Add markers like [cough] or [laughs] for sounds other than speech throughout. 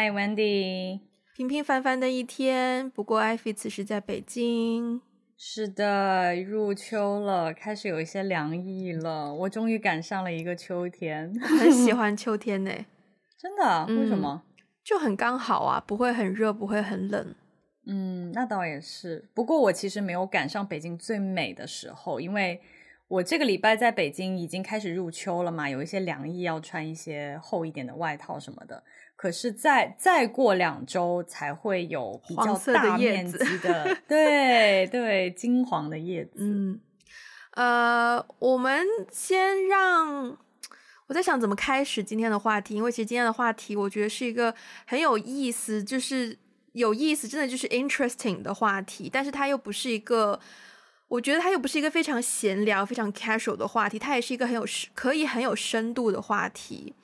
Hi Wendy，平平凡凡的一天。不过艾菲此时在北京。是的，入秋了，开始有一些凉意了。我终于赶上了一个秋天，很喜 [laughs] 欢秋天呢。真的？为什么？嗯，就很刚好啊，不会很热，不会很冷。嗯，那倒也是。不过我其实没有赶上北京最美的时候，因为。我这个礼拜在北京已经开始入秋了嘛，有一些凉意，要穿一些厚一点的外套什么的。可是再再过两周才会有比较大面积的，[laughs] 的对对，金黄的叶子。嗯，呃，我们先让我在想怎么开始今天的话题，因为其实今天的话题我觉得是一个很有意思，就是有意思，真的就是 interesting 的话题，但是它又不是一个。我觉得它又不是一个非常闲聊、非常 casual 的话题，它也是一个很有可以很有深度的话题。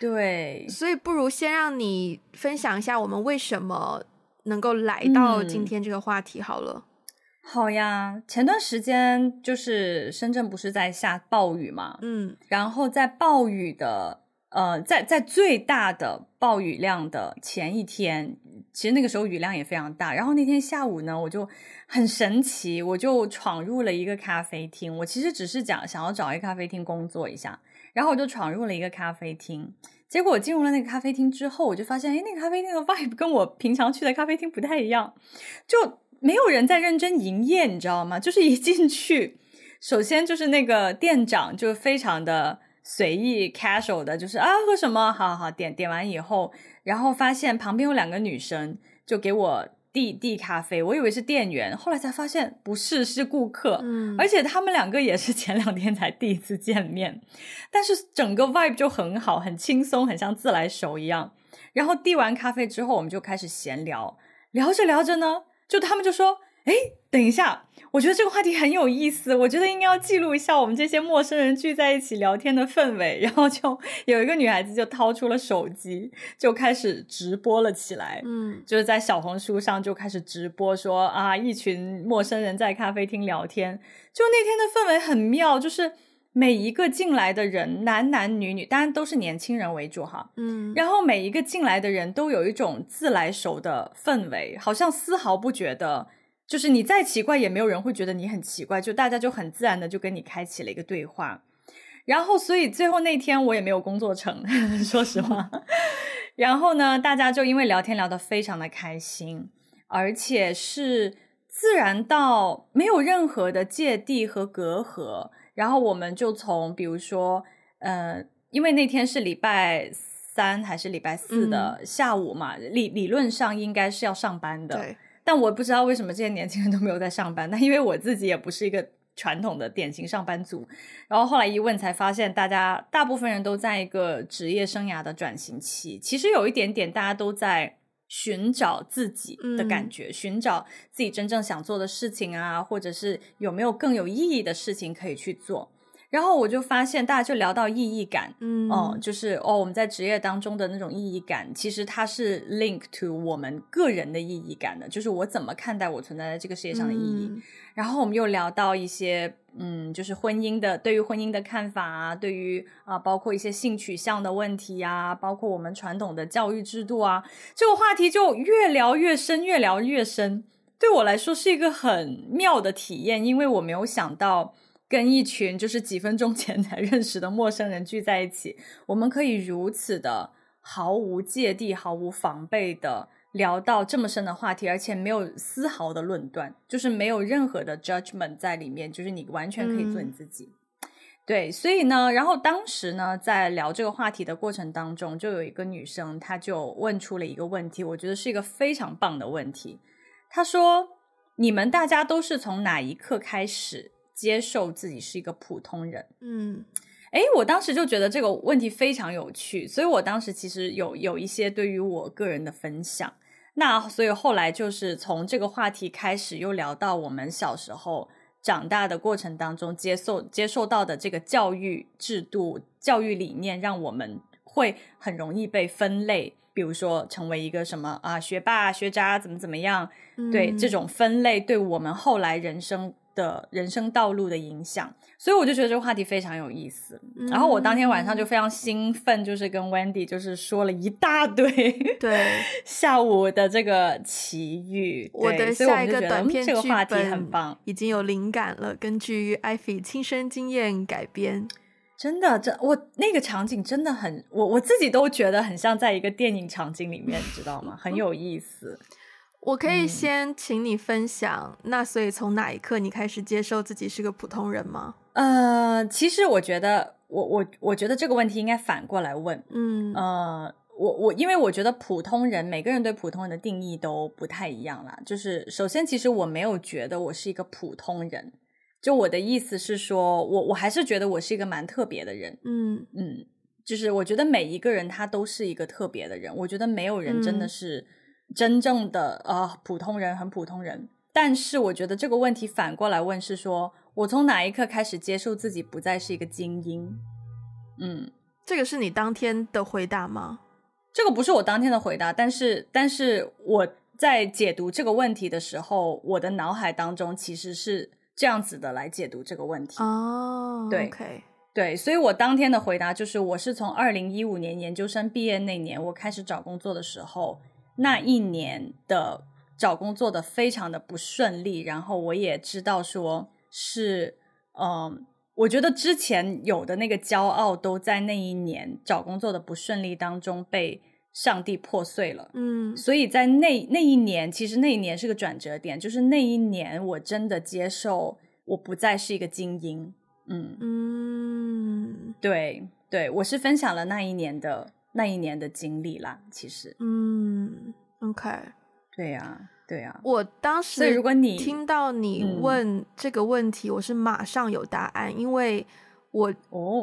对，所以不如先让你分享一下我们为什么能够来到今天这个话题好了。嗯，好呀，前段时间就是深圳不是在下暴雨嘛，嗯，然后在暴雨的呃，在在最大的暴雨量的前一天，其实那个时候雨量也非常大。然后那天下午呢，我就。很神奇，我就闯入了一个咖啡厅。我其实只是讲想要找一个咖啡厅工作一下，然后我就闯入了一个咖啡厅。结果我进入了那个咖啡厅之后，我就发现，哎，那个咖啡厅的 [laughs] vibe 跟我平常去的咖啡厅不太一样，就没有人在认真营业，你知道吗？就是一进去，首先就是那个店长就非常的随意 casual 的，就是啊喝什么，好好好，点点完以后，然后发现旁边有两个女生，就给我。递递咖啡，我以为是店员，后来才发现不是，是顾客。嗯，而且他们两个也是 [laughs] 前两天才第一次见面，但是整个 vibe 就很好，很轻松，很像自来熟一样。然后递完咖啡之后，我们就开始闲聊，聊着聊着呢，就他们就说：“哎，等一下。”我觉得这个话题很有意思，我觉得应该要记录一下我们这些陌生人聚在一起聊天的氛围。然后就有一个女孩子就掏出了手机，就开始直播了起来。嗯，就是在小红书上就开始直播说啊，一群陌生人在咖啡厅聊天。就那天的氛围很妙，就是每一个进来的人，男男女女，当然都是年轻人为主哈。嗯，然后每一个进来的人都有一种自来熟的氛围，好像丝毫不觉得。就是你再奇怪，也没有人会觉得你很奇怪，就大家就很自然的就跟你开启了一个对话，然后所以最后那天我也没有工作成，[laughs] 说实话。[laughs] 然后呢，大家就因为聊天聊得非常的开心，而且是自然到没有任何的芥蒂和隔阂。然后我们就从比如说，呃，因为那天是礼拜三还是礼拜四的下午嘛，嗯、理理论上应该是要上班的。对。但我不知道为什么这些年轻人都没有在上班。那因为我自己也不是一个传统的典型上班族，然后后来一问才发现，大家大部分人都在一个职业生涯的转型期。其实有一点点，大家都在寻找自己的感觉，嗯、寻找自己真正想做的事情啊，或者是有没有更有意义的事情可以去做。然后我就发现，大家就聊到意义感，嗯，哦，就是哦，我们在职业当中的那种意义感，其实它是 link to 我们个人的意义感的，就是我怎么看待我存在在这个世界上的意义。嗯、然后我们又聊到一些，嗯，就是婚姻的，对于婚姻的看法啊，对于啊，包括一些性取向的问题啊，包括我们传统的教育制度啊，这个话题就越聊越深，越聊越深。对我来说是一个很妙的体验，因为我没有想到。跟一群就是几分钟前才认识的陌生人聚在一起，我们可以如此的毫无芥蒂、毫无防备的聊到这么深的话题，而且没有丝毫的论断，就是没有任何的 judgment 在里面，就是你完全可以做你自己。嗯、对，所以呢，然后当时呢，在聊这个话题的过程当中，就有一个女生，她就问出了一个问题，我觉得是一个非常棒的问题。她说：“你们大家都是从哪一刻开始？”接受自己是一个普通人，嗯，诶，我当时就觉得这个问题非常有趣，所以我当时其实有有一些对于我个人的分享。那所以后来就是从这个话题开始，又聊到我们小时候长大的过程当中，接受接受到的这个教育制度、教育理念，让我们会很容易被分类，比如说成为一个什么啊学霸、学渣，怎么怎么样，嗯，对，这种分类对我们后来人生的人生道路的影响。所以我就觉得这个话题非常有意思。然后我当天晚上就非常兴奋，就是跟 Wendy 就是说了一大堆对 [laughs] 下午的这个奇遇。我的下一个短片这个话题很棒，已经有灵感了，根据 Ivy 亲身经验改编。真的，这我那个场景真的很，我我自己都觉得很像在一个电影场景里面，你知道吗？很有意思。我可以先请你分享，嗯、那所以从哪一刻你开始接受自己是个普通人吗？呃，其实我觉得，我我我觉得这个问题应该反过来问。嗯，呃，我我因为我觉得普通人，每个人对普通人的定义都不太一样啦。就是首先，其实我没有觉得我是一个普通人。就我的意思是说，我我还是觉得我是一个蛮特别的人，嗯嗯，就是我觉得每一个人他都是一个特别的人，我觉得没有人真的是真正的呃、普通人，很普通人。但是我觉得这个问题反过来问是说，我从哪一刻开始接受自己不再是一个精英？嗯，这个是你当天的回答吗？这个不是我当天的回答，但是但是我在解读这个问题的时候，我的脑海当中其实是。这样子的来解读这个问题哦，oh, 对，okay. 对，所以我当天的回答就是，我是从二零一五年研究生毕业那年，我开始找工作的时候，那一年的找工作的非常的不顺利，然后我也知道说是，嗯，我觉得之前有的那个骄傲都在那一年找工作的不顺利当中被。上帝破碎了，嗯，所以在那那一年，其实那一年是个转折点，就是那一年我真的接受我不再是一个精英，嗯。嗯，对对，我是分享了那一年的那一年的经历啦，其实，嗯，OK，对呀对呀，我当时，所以如果你听到你问这个问题，我是马上有答案，因为。我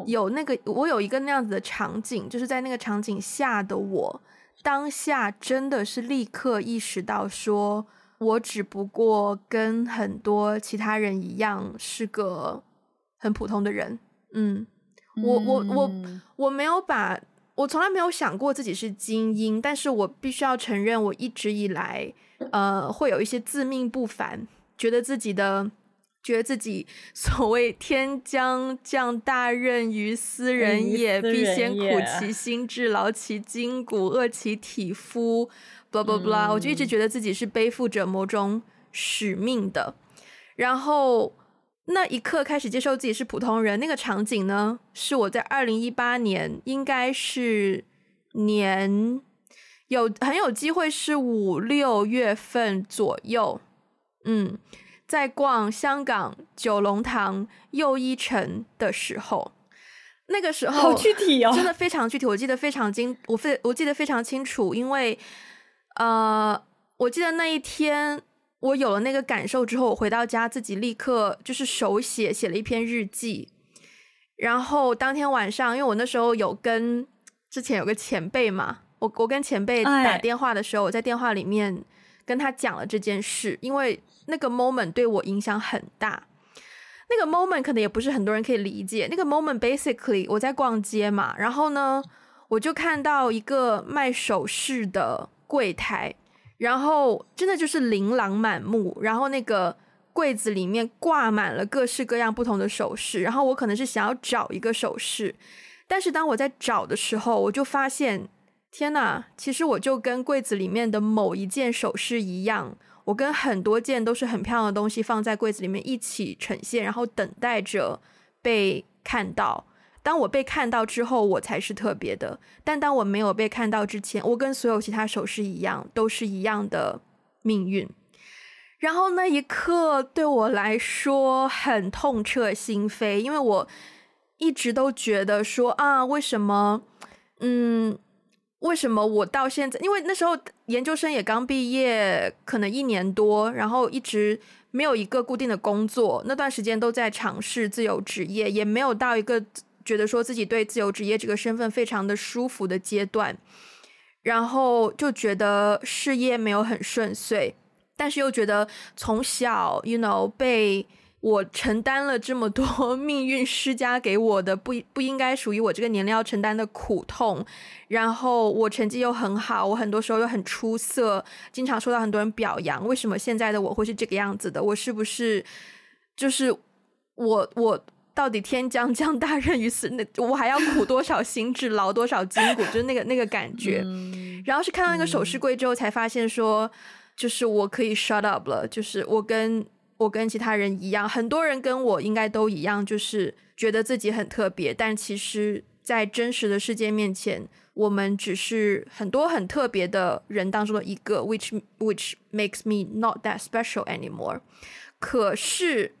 有那个，oh. 我有一个那样子的场景，就是在那个场景下的我，当下真的是立刻意识到，说我只不过跟很多其他人一样，是个很普通的人。嗯，我我我我没有把，我从来没有想过自己是精英，但是我必须要承认，我一直以来，呃，会有一些自命不凡，觉得自己的。觉得自己所谓天将降大任于斯人也，必先苦其 [laughs] 心志，劳其筋骨，饿其体肤，blah blah blah。我就一直觉得自己是背负着某种使命的。然后那一刻开始接受自己是普通人，那个场景呢，是我在二零一八年，应该是年有很有机会是五六月份左右，嗯。在逛香港九龙塘又一城的时候，那个时候好具体哦，真的非常具体。我记得非常清，我非我记得非常清楚，因为呃，我记得那一天我有了那个感受之后，我回到家自己立刻就是手写写了一篇日记，然后当天晚上，因为我那时候有跟之前有个前辈嘛，我我跟前辈打电话的时候，我在电话里面跟他讲了这件事，因为。那个 moment 对我影响很大，那个 moment 可能也不是很多人可以理解。那个 moment basically 我在逛街嘛，然后呢，我就看到一个卖首饰的柜台，然后真的就是琳琅满目，然后那个柜子里面挂满了各式各样不同的首饰，然后我可能是想要找一个首饰，但是当我在找的时候，我就发现，天哪，其实我就跟柜子里面的某一件首饰一样。我跟很多件都是很漂亮的东西放在柜子里面一起呈现，然后等待着被看到。当我被看到之后，我才是特别的。但当我没有被看到之前，我跟所有其他首饰一样，都是一样的命运。然后那一刻对我来说很痛彻心扉，因为我一直都觉得说啊，为什么？嗯。为什么我到现在？因为那时候研究生也刚毕业，可能一年多，然后一直没有一个固定的工作。那段时间都在尝试自由职业，也没有到一个觉得说自己对自由职业这个身份非常的舒服的阶段。然后就觉得事业没有很顺遂，但是又觉得从小，you know，被。我承担了这么多 [laughs] 命运施加给我的不不应该属于我这个年龄要承担的苦痛，然后我成绩又很好，我很多时候又很出色，经常受到很多人表扬。为什么现在的我会是这个样子的？我是不是就是我我到底天将降大任于斯，[laughs] 那我还要苦多少心智，劳多少筋骨，[laughs] 就是那个那个感觉。嗯、然后是看到那个首饰柜之后，才发现说，就是我可以 shut up 了，就是我跟我跟其他人一样，很多人跟我应该都一样，就是觉得自己很特别，但其实，在真实的世界面前，我们只是很多很特别的人当中的一个，which which makes me not that special anymore。可是，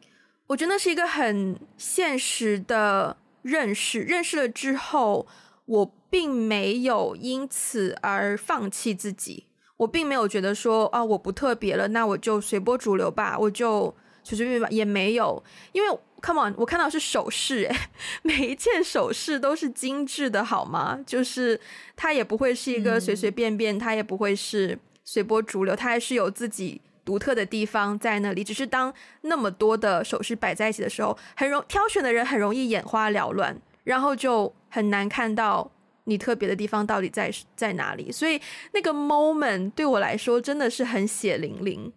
我觉得那是一个很现实的认识。认识了之后，我并没有因此而放弃自己。我并没有觉得说啊，我不特别了，那我就随波逐流吧，我就随随便便吧，也没有，因为。Come on，我看到是首饰，诶，[laughs] 每一件首饰都是精致的，好吗？就是它也不会是一个随随便便，嗯、它也不会是随波逐流，它还是有自己独特的地方在那里。只是当那么多的首饰摆在一起的时候，很容挑选的人很容易眼花缭乱，然后就很难看到你特别的地方到底在在哪里。所以那个 moment 对我来说真的是很血淋淋。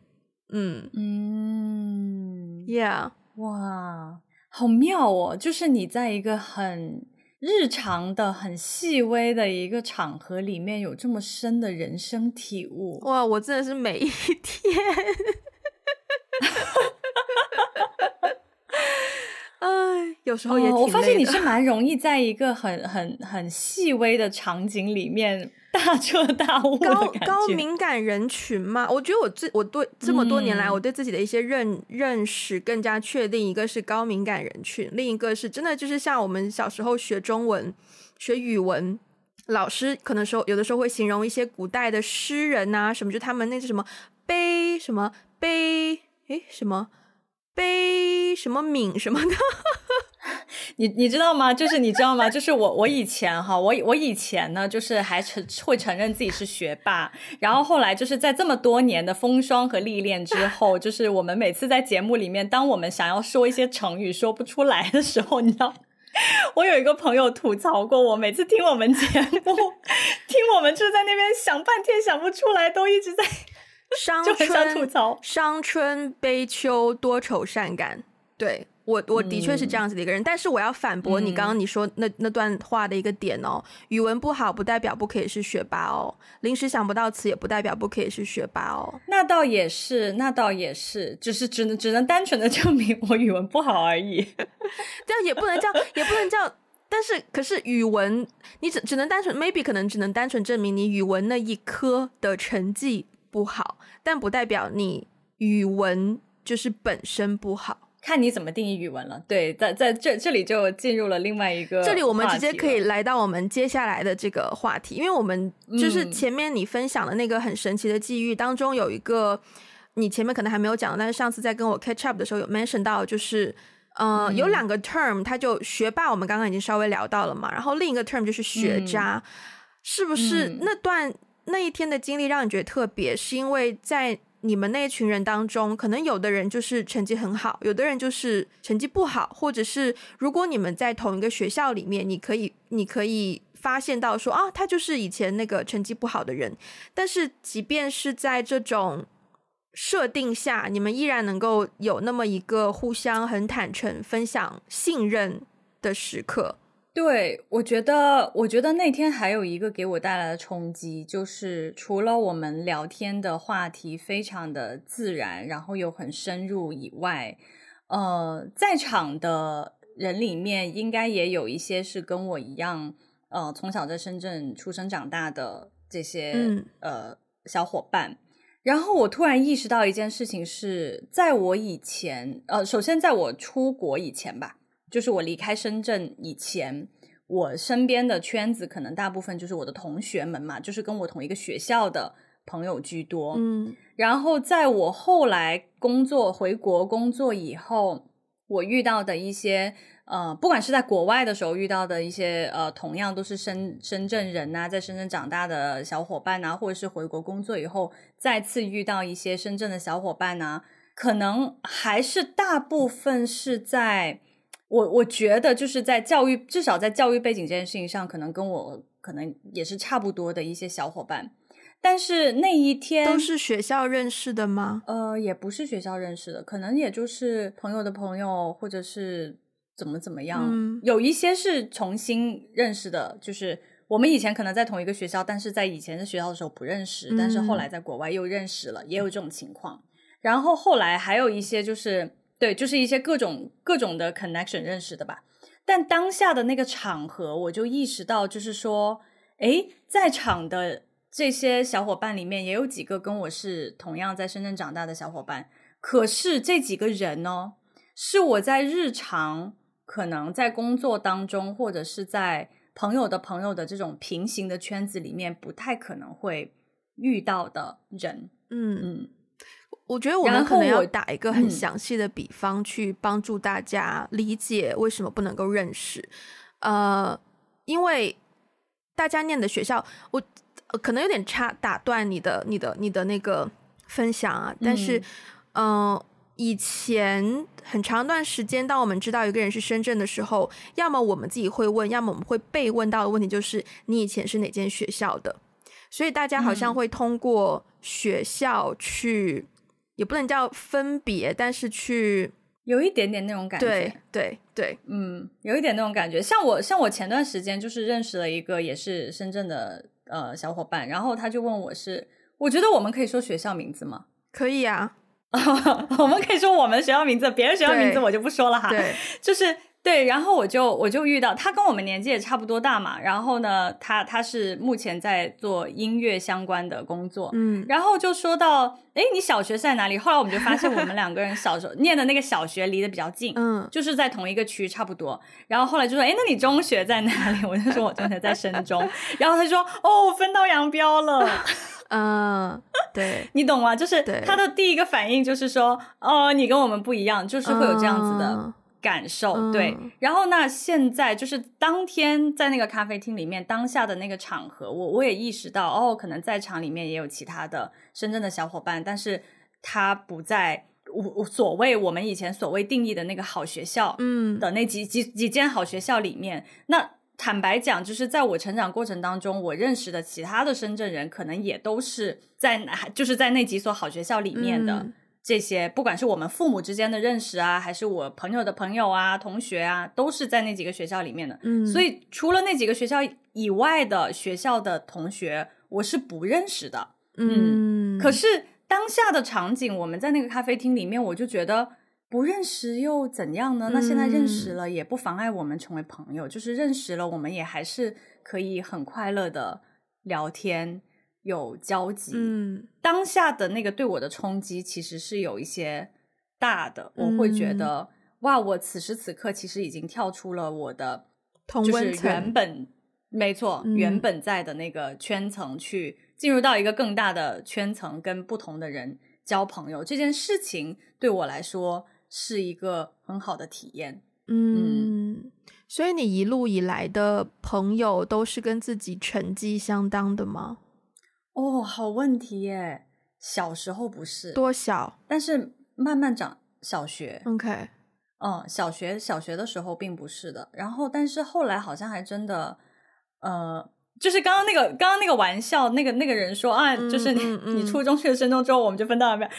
嗯嗯，Yeah。哇，好妙哦！就是你在一个很日常的、很细微的一个场合里面，有这么深的人生体悟。哇，我真的是每一天。哎，有时候也。我发现你是蛮 [laughs] 容易在一个很很很细微的场景里面 [laughs] 大彻大悟。高高敏感人群嘛，我觉得我自我对这么多年来，我对自己的一些认、嗯、认识更加确定。一个是高敏感人群，另一个是真的就是像我们小时候学中文、学语文，老师可能说有的时候会形容一些古代的诗人啊什么，就他们那是什么悲什么悲诶什么。悲什么敏什么的，[laughs] 你你知道吗？就是你知道吗？就是我我以前哈，我我以前呢，就是还承会承认自己是学霸，然后后来就是在这么多年的风霜和历练之后，就是我们每次在节目里面，当我们想要说一些成语说不出来的时候，你知道，[laughs] 我有一个朋友吐槽过我，每次听我们节目，听我们就在那边想半天想不出来，都一直在。伤春，伤春悲秋，多愁善感。对我，我的确是这样子的一个人。嗯、但是我要反驳你刚刚你说那那段话的一个点哦，语文不好不代表不可以是学霸哦，临时想不到词也不代表不可以是学霸哦。那倒也是，那倒也是，只是只能只能单纯的证明我语文不好而已。[laughs] 这样也不能叫，也不能叫。但是可是语文，你只只能单纯，maybe 可能只能单纯证明你语文那一科的成绩。不好，但不代表你语文就是本身不好，看你怎么定义语文了。对，在在这这里就进入了另外一个，这里我们直接可以来到我们接下来的这个话题，因为我们就是前面你分享的那个很神奇的际遇当中有一个，你前面可能还没有讲，但是上次在跟我 catch up 的时候有 mention 到，就是呃、嗯、有两个 term，它就学霸，我们刚刚已经稍微聊到了嘛，然后另一个 term 就是学渣，嗯、是不是那段？那一天的经历让你觉得特别，是因为在你们那群人当中，可能有的人就是成绩很好，有的人就是成绩不好，或者是如果你们在同一个学校里面，你可以你可以发现到说啊，他就是以前那个成绩不好的人，但是即便是在这种设定下，你们依然能够有那么一个互相很坦诚分享、信任的时刻。对，我觉得，我觉得那天还有一个给我带来的冲击，就是除了我们聊天的话题非常的自然，然后又很深入以外，呃，在场的人里面应该也有一些是跟我一样，呃，从小在深圳出生长大的这些、嗯、呃小伙伴。然后我突然意识到一件事情是，在我以前，呃，首先在我出国以前吧。就是我离开深圳以前，我身边的圈子可能大部分就是我的同学们嘛，就是跟我同一个学校的朋友居多。嗯，然后在我后来工作回国工作以后，我遇到的一些呃，不管是在国外的时候遇到的一些呃，同样都是深深圳人呐，在深圳长大的小伙伴呐，或者是回国工作以后再次遇到一些深圳的小伙伴呐，可能还是大部分是在。我我觉得就是在教育，至少在教育背景这件事情上，可能跟我可能也是差不多的一些小伙伴，但是那一天都是学校认识的吗？呃，也不是学校认识的，可能也就是朋友的朋友，或者是怎么怎么样。嗯，有一些是重新认识的，就是我们以前可能在同一个学校，但是在以前的学校的时候不认识，嗯，但是后来在国外又认识了，也有这种情况。然后后来还有一些就是对，就是一些各种各种的 connection 认识的吧。但当下的那个场合，我就意识到，就是说，诶，在场的。这些小伙伴里面也有几个跟我是同样在深圳长大的小伙伴，可是这几个人呢，是我在日常可能在工作当中或者是在朋友的朋友的这种平行的圈子里面不太可能会遇到的人。嗯嗯，我觉得我们可能要打一个很详细的比方，去帮助大家理解为什么不能够认识。呃，因为大家念的学校，我。可能有点差，打断你的、你的、你的那个分享啊。但是，嗯、呃，以前很长一段时间，当我们知道一个人是深圳的时候，要么我们自己会问，要么我们会被问到的问题就是你以前是哪间学校的。所以大家好像会通过学校去，嗯、也不能叫分别，但是去有一点点那种感觉。对对对，嗯，有一点那种感觉。像我，像我前段时间就是认识了一个也是深圳的。呃，小伙伴，然后他就问我是，我觉得我们可以说学校名字吗？[laughs] 可以啊，我们可以说我们学校名字，别人学校名字我就不说了哈。对，[laughs] 就是对，然后我就我就遇到他跟我们年纪也差不多大嘛，然后呢，他他是目前在做音乐相关的工作，嗯，然后就说到，哎，你小学是在哪里？后来我们就发现我们两个人小时候 [laughs] 念的那个小学离得比较近，嗯，就是在同一个区差不多。然后后来就说，哎，那你中学在哪里？[laughs] 我就说我中学在深中。然后他就说，哦，分道扬镳了。[laughs] 嗯，对，你懂吗？就是他的第一个反应就是说，哦，你跟我们不一样，就是会有这样子的感受。嗯、对，然后那现在就是当天在那个咖啡厅里面当下的那个场合，我我也意识到，哦，可能在场里面也有其他的深圳的小伙伴，但是他不在我所谓我们以前所谓定义的那个好学校，嗯的那几、嗯、几几间好学校里面，那。坦白讲，就是在我成长过程当中，我认识的其他的深圳人，可能也都是在，就是在那几所好学校里面的这些，嗯、不管是我们父母之间的认识啊，还是我朋友的朋友啊、同学啊，都是在那几个学校里面的。嗯，所以除了那几个学校以外的学校的同学，我是不认识的。嗯，嗯，可是当下的场景，我们在那个咖啡厅里面，我就觉得。不认识又怎样呢？那现在认识了也不妨碍我们成为朋友。嗯、就是认识了，我们也还是可以很快乐的聊天，有交集。嗯，当下的那个对我的冲击其实是有一些大的。嗯、我会觉得，哇，我此时此刻其实已经跳出了我的，就是原本没错，嗯、原本在的那个圈层，去进入到一个更大的圈层，跟不同的人交朋友。这件事情对我来说。是一个很好的体验，嗯，嗯，所以你一路以来的朋友都是跟自己成绩相当的吗？哦，好问题耶！小时候不是多小，但是慢慢长，小学，OK，嗯，小学小学的时候并不是的，然后但是后来好像还真的，呃，就是刚刚那个刚刚那个玩笑，那个那个人说啊，就是你、你初中去了深中之后，我们就分道扬镳。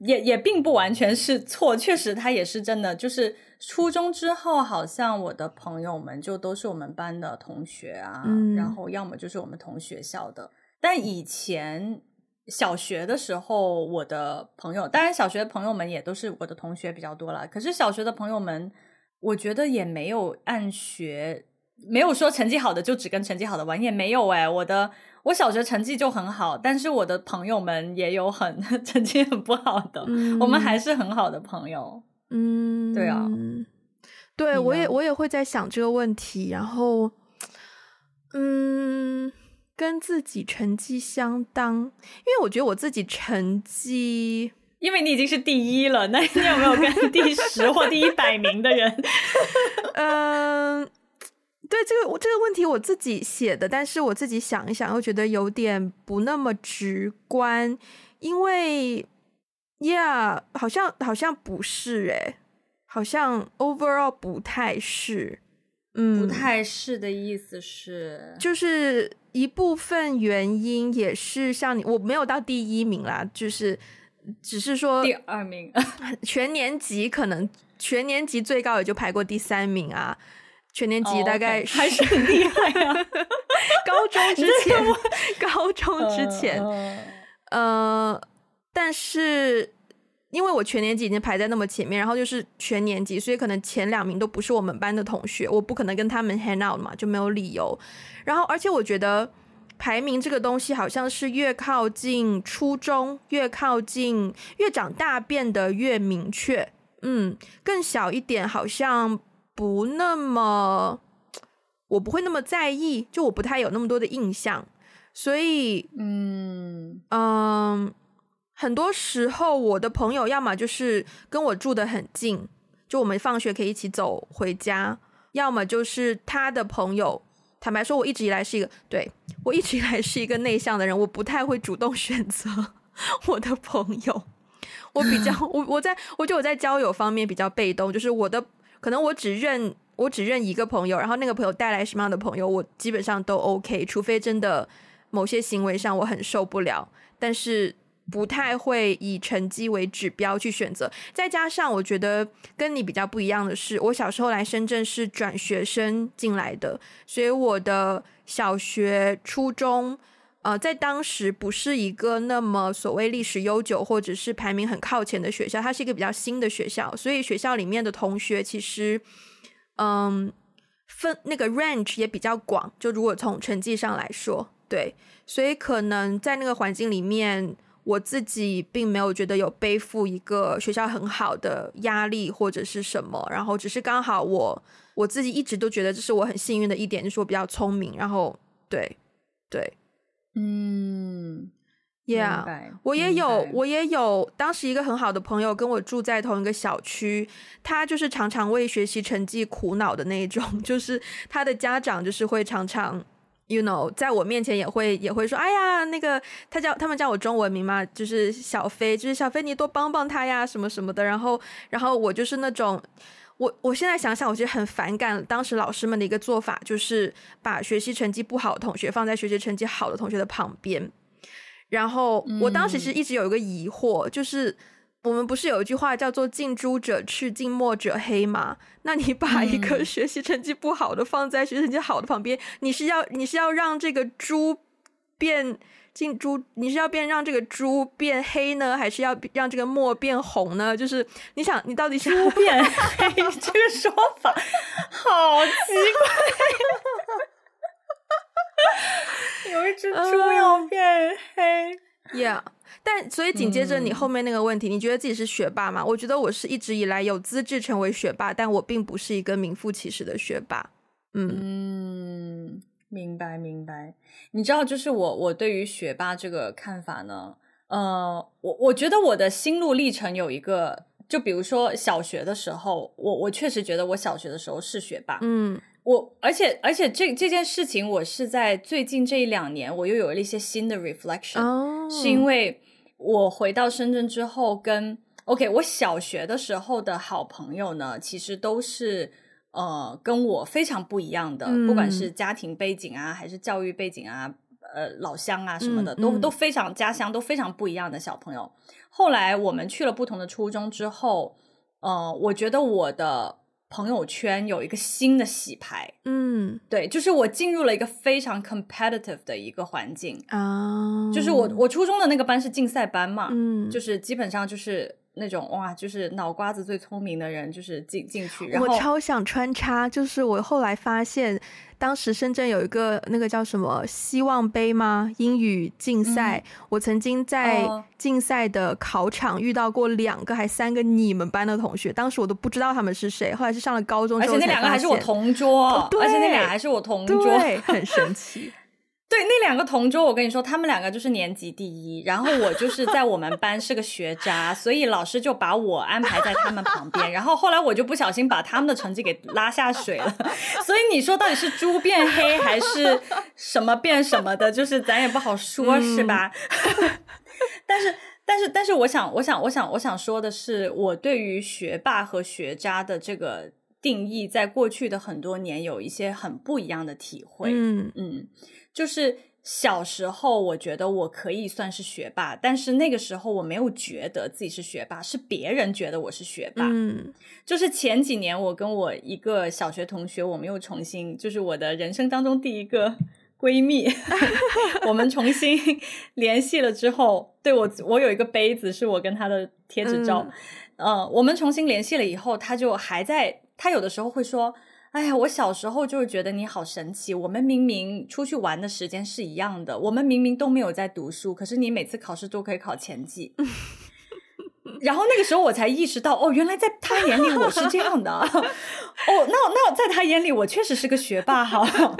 也也并不完全是错，确实他也是真的。就是初中之后，好像我的朋友们就都是我们班的同学啊，嗯、然后要么就是我们同学校的。但以前小学的时候，我的朋友，当然小学的朋友们也都是我的同学比较多了。可是小学的朋友们，我觉得也没有按学，没有说成绩好的就只跟成绩好的玩，也没有哎，我的。我小学成绩就很好，但是我的朋友们也有很 [laughs] 成绩很不好的，嗯、我们还是很好的朋友。嗯，对啊，对，我也我也会在想这个问题，然后，嗯，跟自己成绩相当，因为我觉得我自己成绩，因为你已经是第一了，那你有没有跟 [laughs] 第十或第一百名的人？[laughs] 嗯。对这个我这个问题我自己写的，但是我自己想一想又觉得有点不那么直观，因为，Yeah，好像好像不是诶，好像 overall 不太是，嗯，不太是的意思是，就是一部分原因也是像你，我没有到第一名啦，就是只是说第二名，[laughs] 全年级可能全年级最高也就排过第三名啊，全年级大概、oh, okay. 还是很厉害啊，[laughs] 高中之前，[laughs] 高中之前，呃，但是。因为我全年级已经排在那么前面，然后就是全年级，所以可能前两名都不是我们班的同学，我不可能跟他们 hang out 嘛，就没有理由。然后，而且我觉得排名这个东西好像是越靠近初中，越靠近越长大变得越明确。嗯，更小一点好像不那么，我不会那么在意，就我不太有那么多的印象，所以，嗯嗯。很多时候，我的朋友要么就是跟我住得很近，就我们放学可以一起走回家；要么就是他的朋友。坦白说，我一直以来是一个，对，我一直以来是一个内向的人，我不太会主动选择 [laughs] 我的朋友。我比较，我我在我觉得我在交友方面比较被动，就是我的可能我只认我只认一个朋友，然后那个朋友带来什么样的朋友，我基本上都 OK，除非真的某些行为上我很受不了，但是。不太会以成绩为指标去选择，再加上我觉得跟你比较不一样的是，我小时候来深圳是转学生进来的，所以我的小学、初中，呃，在当时不是一个那么所谓历史悠久或者是排名很靠前的学校，它是一个比较新的学校，所以学校里面的同学其实，嗯，分那个 range 也比较广，就如果从成绩上来说，对，所以可能在那个环境里面。我自己并没有觉得有背负一个学校很好的压力或者是什么，然后只是刚好我我自己一直都觉得这是我很幸运的一点，就是我比较聪明，然后对对，嗯，Yeah，我也有我也有当时一个很好的朋友跟我住在同一个小区，他就是常常为学习成绩苦恼的那一种，[laughs] 就是他的家长就是会常常。You know，在我面前也会也会说，哎呀，那个他叫他们叫我中文名嘛，就是小飞，就是小飞，你多帮帮他呀，什么什么的。然后，然后我就是那种，我我现在想想，我觉得很反感当时老师们的一个做法，就是把学习成绩不好的同学放在学习成绩好的同学的旁边。然后，我当时是一直有一个疑惑，就是。我们不是有一句话叫做“近朱者赤，近墨者黑”吗？那你把一个学习成绩不好的放在学习成绩好的旁边，嗯、你是要你是要让这个猪变近朱，你是要变让这个猪变黑呢，还是要让这个墨变红呢？就是你想，你到底是朱变黑这个说法 [laughs] 好奇怪，[laughs] 有一只猪要变黑，Yeah。但所以紧接着你后面那个问题，嗯，你觉得自己是学霸吗？我觉得我是一直以来有资质成为学霸，但我并不是一个名副其实的学霸。嗯，嗯，明白明白。你知道，就是我我对于学霸这个看法呢，呃，我我觉得我的心路历程有一个，就比如说小学的时候，我我确实觉得我小学的时候是学霸。嗯，我而且而且这这件事情，我是在最近这一两年，我又有了一些新的 reflection，哦，是因为。我回到深圳之后跟，跟 OK，我小学的时候的好朋友呢，其实都是呃跟我非常不一样的，嗯，不管是家庭背景啊，还是教育背景啊，呃，老乡啊什么的，嗯，都都非常家乡都非常不一样的小朋友。后来我们去了不同的初中之后，呃，我觉得我的。朋友圈有一个新的洗牌，嗯，对，就是我进入了一个非常 competitive 的一个环境。啊，就是我我初中的那个班是竞赛班嘛，嗯，就是基本上就是。那种哇，就是脑瓜子最聪明的人，就是进进去。然后我超想穿插，就是我后来发现，当时深圳有一个那个叫什么希望杯吗？英语竞赛，嗯，我曾经在竞赛的考场遇到过两个还三个你们班的同学，当时我都不知道他们是谁，后来是上了高中而且那两个还是我同桌，对，而且那俩还是我同桌，对，很神奇。[laughs] 对，那两个同桌，我跟你说，他们两个就是年级第一，然后我就是在我们班是个学渣，所以老师就把我安排在他们旁边，然后后来我就不小心把他们的成绩给拉下水了，[laughs] 所以你说到底是猪变黑还是什么变什么的，就是咱也不好说，是吧？嗯、[laughs] 但是，但是，但是，我想，我想，我想，我想说的是，我对于学霸和学渣的这个。定义在过去的很多年有一些很不一样的体会。嗯嗯，就是。小时候，我觉得我可以算是学霸，但是那个时候我没有觉得自己是学霸，是别人觉得我是学霸。嗯，就是前几年，我跟我一个小学同学，我们又重新，就是我的人生当中第一个闺蜜，[laughs] 我们重新联系了之后，对，我，我有一个杯子是我跟她的贴纸照，嗯、呃，我们重新联系了以后，她就还在，她有的时候会说。哎呀，我小时候就是觉得你好神奇。我们明明出去玩的时间是一样的，我们明明都没有在读书，可是你每次考试都可以考前几。[laughs] 然后那个时候我才意识到，哦，原来在他眼里我是这样的。[laughs] 哦，那那在他眼里我确实是个学霸哈。[laughs]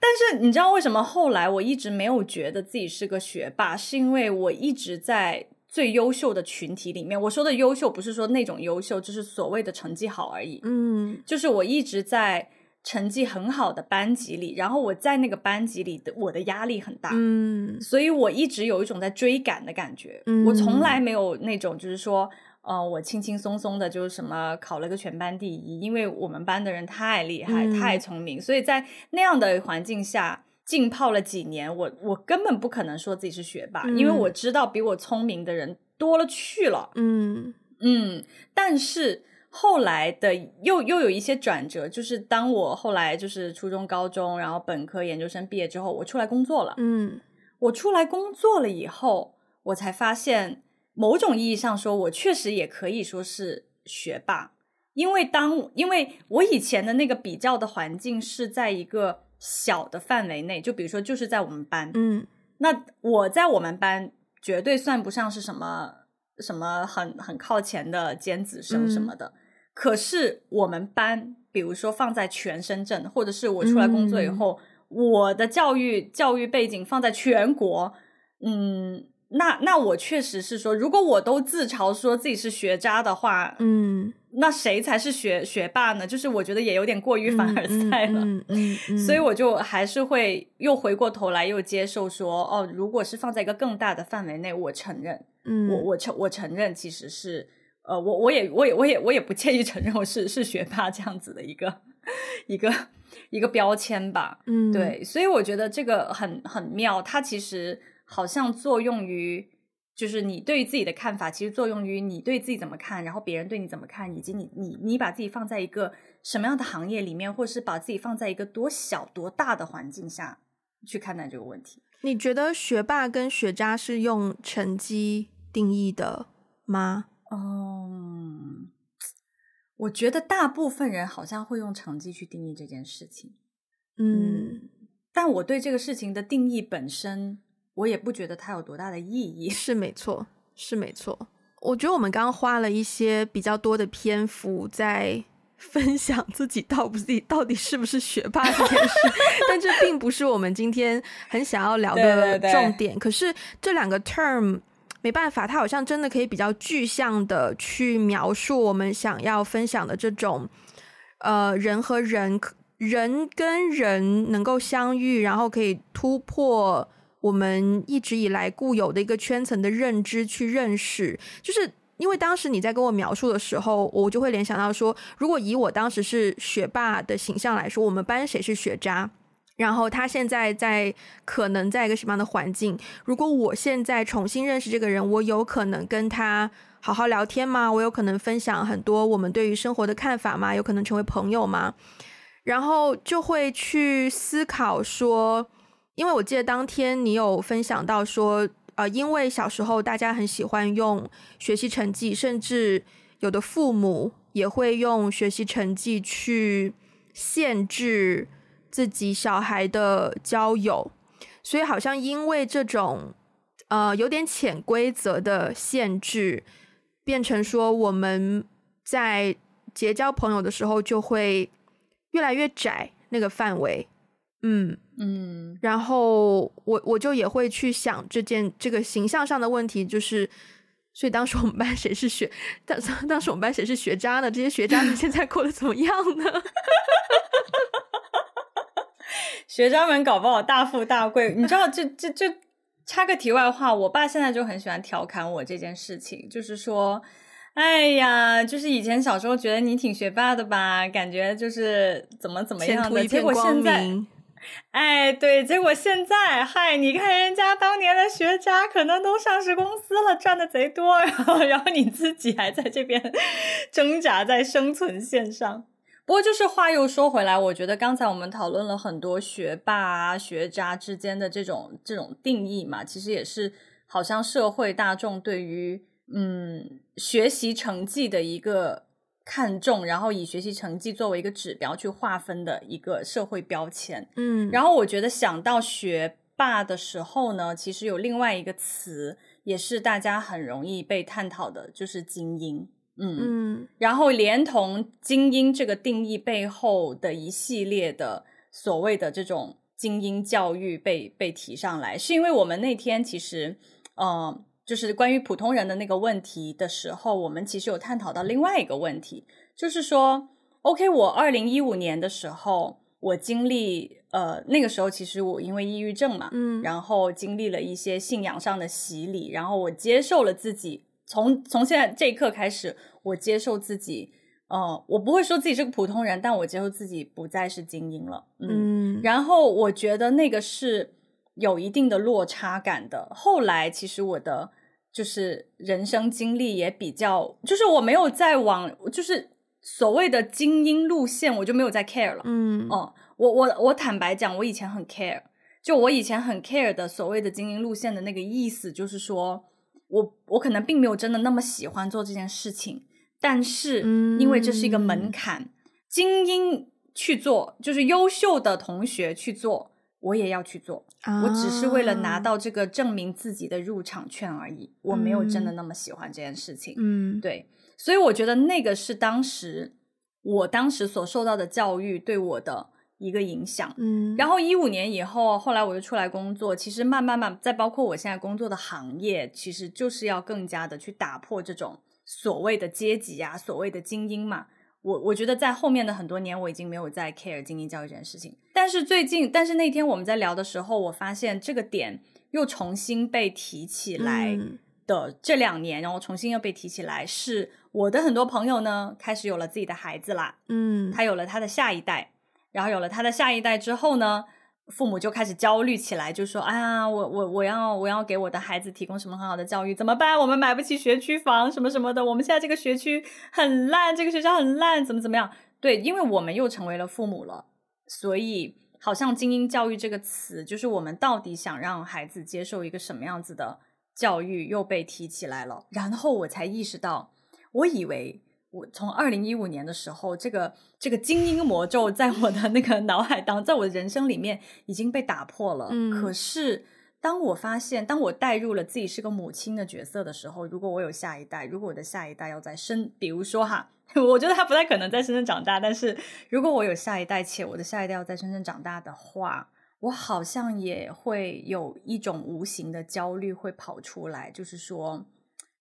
但是你知道为什么后来我一直没有觉得自己是个学霸？是因为我一直在。最优秀的群体里面，我说的优秀不是说那种优秀，就是所谓的成绩好而已。嗯，就是我一直在成绩很好的班级里，然后我在那个班级里的我的压力很大，嗯，所以我一直有一种在追赶的感觉。嗯，我从来没有那种就是说，呃，我轻轻松松的，就是什么考了个全班第一，因为我们班的人太厉害，嗯，太聪明，所以在那样的环境下。浸泡了几年，我我根本不可能说自己是学霸，嗯，因为我知道比我聪明的人多了去了。嗯嗯，但是后来的又又有一些转折，就是当我后来就是初中、高中，然后本科、研究生毕业之后，我出来工作了。嗯，我出来工作了以后，我才发现，某种意义上说，我确实也可以说是学霸，因为当因为我以前的那个比较的环境是在一个。小的范围内，就比如说，就是在我们班，嗯，那我在我们班绝对算不上是什么什么很很靠前的尖子生什么的。嗯、可是我们班，比如说放在全深圳，或者是我出来工作以后，嗯、我的教育教育背景放在全国，嗯，那那我确实是说，如果我都自嘲说自己是学渣的话，嗯。那谁才是学学霸呢？就是我觉得也有点过于凡尔赛了，嗯嗯 [laughs] 所以我就还是会又回过头来又接受说，哦，如果是放在一个更大的范围内，我承认，嗯、我我承我承认，其实是，呃，我我也我也我也我也不介意承认我是是学霸这样子的一个一个一个标签吧，嗯，对，所以我觉得这个很很妙，它其实好像作用于。就是你对于自己的看法，其实作用于你对自己怎么看，然后别人对你怎么看，以及你你你把自己放在一个什么样的行业里面，或是把自己放在一个多小多大的环境下去看待这个问题。你觉得学霸跟学渣是用成绩定义的吗？嗯，我觉得大部分人好像会用成绩去定义这件事情。嗯，嗯，但我对这个事情的定义本身。我也不觉得它有多大的意义，[laughs] 是没错，是没错。我觉得我们刚刚花了一些比较多的篇幅在 [laughs] 分享自己到不自己到底是不是学霸这件事，但这并不是我们今天很想要聊的重点。对对对。可是这两个 term 没办法，它好像真的可以比较具象的去描述我们想要分享的这种呃人和人人跟人能够相遇，然后可以突破。我们一直以来固有的一个圈层的认知去认识，就是因为当时你在跟我描述的时候，我就会联想到说，如果以我当时是学霸的形象来说，我们班谁是学渣，然后他现在在可能在一个什么样的环境？如果我现在重新认识这个人，我有可能跟他好好聊天吗？我有可能分享很多我们对于生活的看法吗？有可能成为朋友吗？然后就会去思考说。因为我记得当天你有分享到说，呃，因为小时候大家很喜欢用学习成绩，甚至有的父母也会用学习成绩去限制自己小孩的交友，所以好像因为这种呃有点潜规则的限制，变成说我们在结交朋友的时候就会越来越窄那个范围。嗯嗯，然后我我就也会去想这件这个形象上的问题，就是，所以当时我们班谁是学当当时我们班谁是学渣呢？这些学渣们现在过得怎么样呢？[laughs] 学渣们搞不好大富大贵，你知道？这这这插个题外话，我爸现在就很喜欢调侃我这件事情，就是说。哎呀，就是以前小时候觉得你挺学霸的吧，感觉就是怎么怎么样的，结果现在。[laughs] 哎，对，结果现在，嗨，你看人家当年的学渣，可能都上市公司了，赚的贼多，[laughs] 然后，然后你自己还在这边 [laughs] 挣扎在生存线上。不过，就是话又说回来，我觉得刚才我们讨论了很多学霸啊、学渣之间的这种这种定义嘛，其实也是好像社会大众对于嗯学习成绩的一个。看重，然后以学习成绩作为一个指标去划分的一个社会标签。嗯，然后我觉得想到学霸的时候呢，其实有另外一个词，也是大家很容易被探讨的，就是精英。嗯嗯，然后连同精英这个定义背后的一系列的所谓的这种精英教育被被提上来，是因为我们那天其实，嗯、呃。就是关于普通人的那个问题的时候，我们其实有探讨到另外一个问题，就是说，OK，我二零一五年的时候，我经历，呃，那个时候其实我因为抑郁症嘛，嗯，然后经历了一些信仰上的洗礼，然后我接受了自己，从从现在这一刻开始，我接受自己，呃，我不会说自己是个普通人，但我接受自己不再是精英了，嗯，嗯，然后我觉得那个是有一定的落差感的。后来其实我的。就是人生经历也比较，就是我没有在往，就是所谓的精英路线，我就没有在 care 了。嗯，哦，我我我坦白讲，我以前很 care，就我以前很 care 的所谓的精英路线的那个意思，就是说我我可能并没有真的那么喜欢做这件事情，但是因为这是一个门槛，嗯、精英去做，就是优秀的同学去做。我也要去做，我只是为了拿到这个证明自己的入场券而已。我没有真的那么喜欢这件事情。嗯，对，所以我觉得那个是当时我当时所受到的教育对我的一个影响。嗯，然后一五年以后，后来我就出来工作，其实慢慢慢，再包括我现在工作的行业，其实就是要更加的去打破这种所谓的阶级啊，所谓的精英嘛。我我觉得在后面的很多年，我已经没有在 care 精英教育这件事情。但是最近，但是那天我们在聊的时候，我发现这个点又重新被提起来的这两年，然后重新又被提起来，是我的很多朋友呢开始有了自己的孩子啦，嗯，他有了他的下一代，然后有了他的下一代之后呢，父母就开始焦虑起来，就说：“哎呀，我我我要我要给我的孩子提供什么很好的教育，怎么办？我们买不起学区房，什么什么的。我们现在这个学区很烂，这个学校很烂，怎么怎么样？对，因为我们又成为了父母了，所以好像精英教育这个词，就是我们到底想让孩子接受一个什么样子的教育，又被提起来了。然后我才意识到，我以为。”我从二零一五年的时候，这个这个精英魔咒在我的那个脑海当，在我的人生里面已经被打破了。嗯，可是当我发现，当我带入了自己是个母亲的角色的时候，如果我有下一代，如果我的下一代要在生，比如说哈，[laughs] 我觉得他不太可能在深圳长大，但是如果我有下一代，且我的下一代要在深圳长大的话，我好像也会有一种无形的焦虑会跑出来，就是说。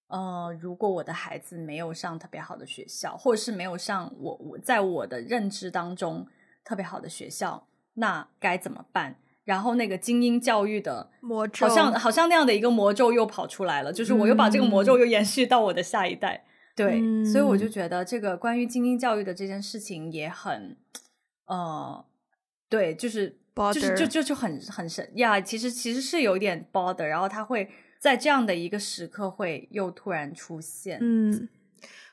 呃，如果我的孩子没有上特别好的学校，或者是没有上我我在我的认知当中特别好的学校，那该怎么办？然后那个精英教育的魔咒，好像好像那样的一个魔咒又跑出来了，就是我又把这个魔咒又延续到我的下一代。嗯、对、嗯，所以我就觉得这个关于精英教育的这件事情也很，呃，对，就是就是就就就很很神呀。其实其实是有一点 bother，然后他会。在这样的一个时刻，会又突然出现。嗯，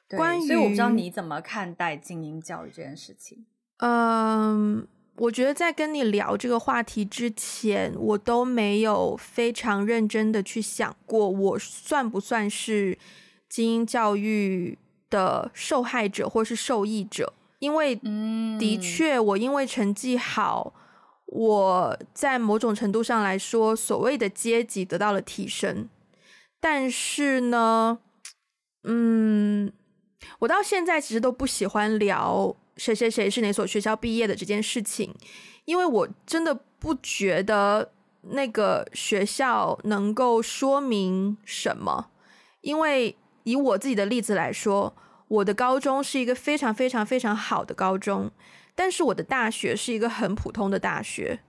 对，关于，所以我不知道你怎么看待精英教育这件事情。嗯，我觉得在跟你聊这个话题之前，我都没有非常认真的去想过，我算不算是精英教育的受害者或是受益者？因为，嗯，的确，我因为成绩好。我在某种程度上来说，所谓的阶级得到了提升，但是呢，嗯，我到现在其实都不喜欢聊谁谁谁是哪所学校毕业的这件事情，因为我真的不觉得那个学校能够说明什么。因为以我自己的例子来说，我的高中是一个非常非常非常好的高中。但是我的大学是一个很普通的大学，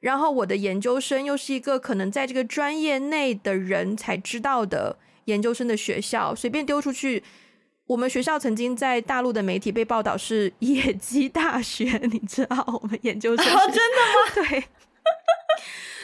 然后我的研究生又是一个可能在这个专业内的人才知道的研究生的学校，随便丢出去，我们学校曾经在大陆的媒体被报道是野鸡大学，你知道我们研究生、哦、真的吗？[laughs] 对，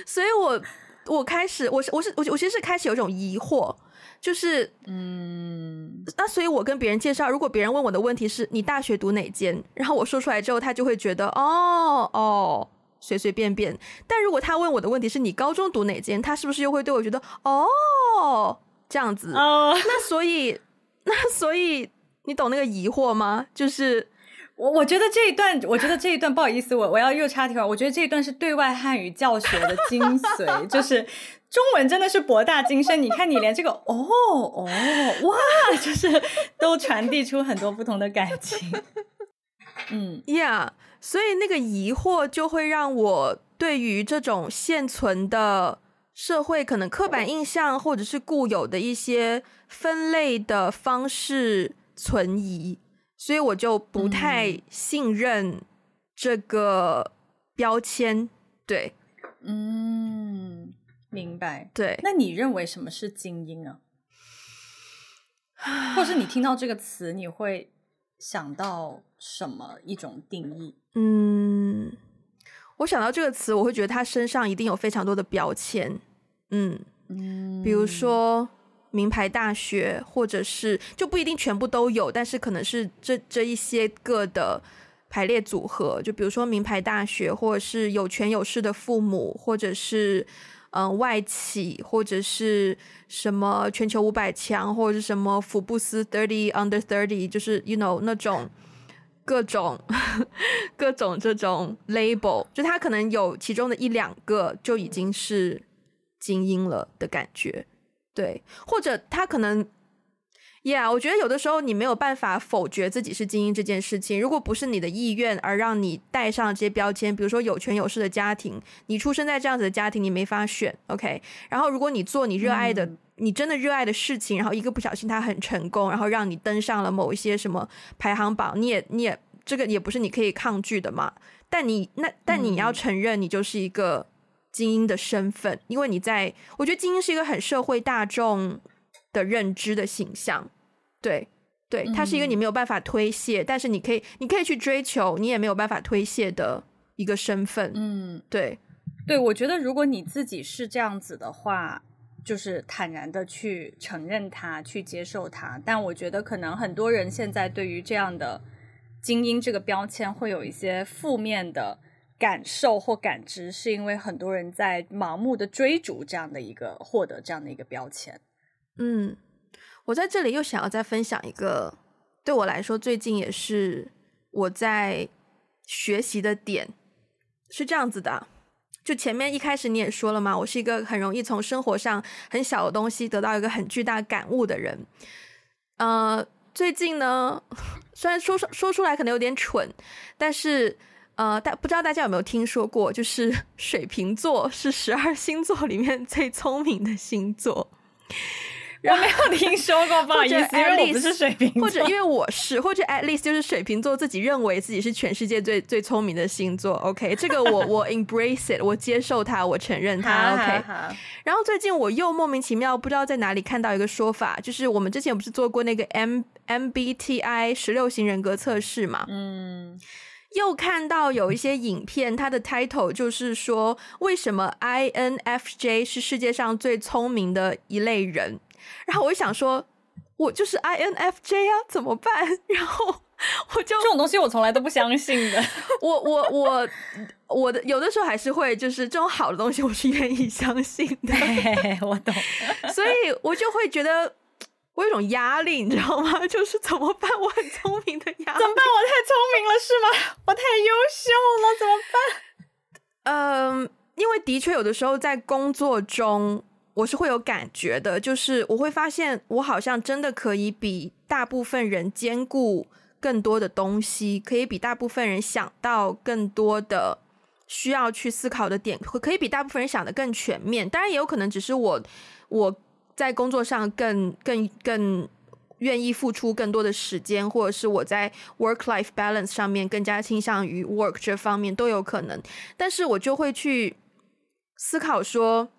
所以我我开始，我是我是我我其实是开始有一种疑惑，就是嗯，那所以我跟别人介绍，如果别人问我的问题是你大学读哪间，然后我说出来之后，他就会觉得哦哦随随便便，但如果他问我的问题是你高中读哪间，他是不是又会对我觉得哦这样子？哦，那所以。那所以你懂那个疑惑吗？就是我我觉得这一段，我觉得这一段不好意思，我我要又插题了。我觉得这一段是对外汉语教学的精髓，就是中文真的是博大精深。你看，你连这个 [laughs] 哦哦哇，就是都传递出很多不同的感情。[laughs] 嗯，Yeah，所以那个疑惑就会让我对于这种现存的。社会可能刻板印象，或者是固有的一些分类的方式存疑，所以我就不太信任这个标签。对，嗯，明白。对，那你认为什么是精英啊？或是你听到这个词，你会想到什么一种定义？嗯。我想到这个词，我会觉得他身上一定有非常多的标签，嗯嗯，比如说名牌大学，或者是就不一定全部都有，但是可能是这这一些个的排列组合，就比如说名牌大学，或者是有权有势的父母，或者是嗯、外企，或者是什么全球五百强，或者是什么福布斯 thirty under thirty，就是 you know 那种。各种 [laughs] 各种这种 label，就他可能有其中的一两个就已经是精英了的感觉，对，或者他可能，Yeah，我觉得有的时候你没有办法否决自己是精英这件事情，如果不是你的意愿而让你带上这些标签，比如说有权有势的家庭，你出生在这样子的家庭，你没法选，OK，然后如果你做你热爱的。嗯你真的热爱的事情，然后一个不小心它很成功，然后让你登上了某一些什么排行榜，你也你也这个也不是你可以抗拒的嘛。但你那但你要承认你就是一个精英的身份，嗯、因为你在我觉得精英是一个很社会大众的认知的形象，对对，它是一个你没有办法推卸，嗯、但是你可以你可以去追求，你也没有办法推卸的一个身份。嗯，对对，我觉得如果你自己是这样子的话。就是坦然的去承认它，去接受它。但我觉得可能很多人现在对于这样的精英这个标签会有一些负面的感受或感知，是因为很多人在盲目的追逐这样的一个获得这样的一个标签。嗯，我在这里又想要再分享一个，对我来说最近也是我在学习的点，是这样子的。就前面一开始你也说了嘛，我是一个很容易从生活上很小的东西得到一个很巨大感悟的人。呃，最近呢，虽然说说说出来可能有点蠢，但是呃，大不知道大家有没有听说过，就是 [laughs] 水瓶座是十二星座里面最聪明的星座。[laughs] 我没有听说过，不好意思，因为我不是水瓶座，或者因为我是，或者 at least 就是水瓶座自己认为自己是全世界最最聪明的星座。OK，[laughs] 这个我我 embrace it，我接受它，我承认它。OK，然后最近我又莫名其妙不知道在哪里看到一个说法，就是我们之前不是做过那个 M MBTI 十六型人格测试嘛？嗯，又看到有一些影片，它的 title 就是说为什么 INFJ 是世界上最聪明的一类人。然后我就想说，我就是 INFJ 啊，怎么办？[laughs] 然后我就这种东西我从来都不相信的。我我我我的有的时候还是会，就是这种好的东西我是愿意相信的。我懂，所以我就会觉得我有种压力，你知道吗？[laughs] 就是怎么办？我很聪明的压力，怎么办？我太聪明了是吗？我太优秀了，怎么办？嗯，因为的确有的时候在工作中。我是会有感觉的，就是我会发现我好像真的可以比大部分人兼顾更多的东西，可以比大部分人想到更多的需要去思考的点，可以比大部分人想的更全面。当然，也有可能只是我我在工作上更更更愿意付出更多的时间，或者是我在 work-life balance 上面更加倾向于 work 这方面都有可能。但是我就会去思考说。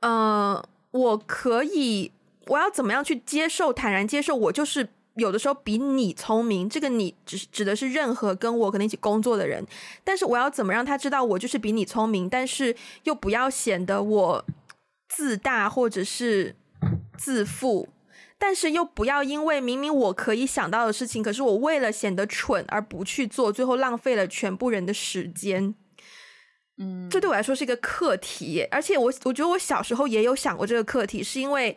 嗯、我可以，我要怎么样去接受，坦然接受，我就是有的时候比你聪明，这个你指指的是任何跟我可能一起工作的人。但是我要怎么让他知道我就是比你聪明，但是又不要显得我自大或者是自负，但是又不要因为明明我可以想到的事情，可是我为了显得蠢而不去做，最后浪费了全部人的时间。嗯，这对我来说是一个课题，而且我我觉得我小时候也有想过这个课题，是因为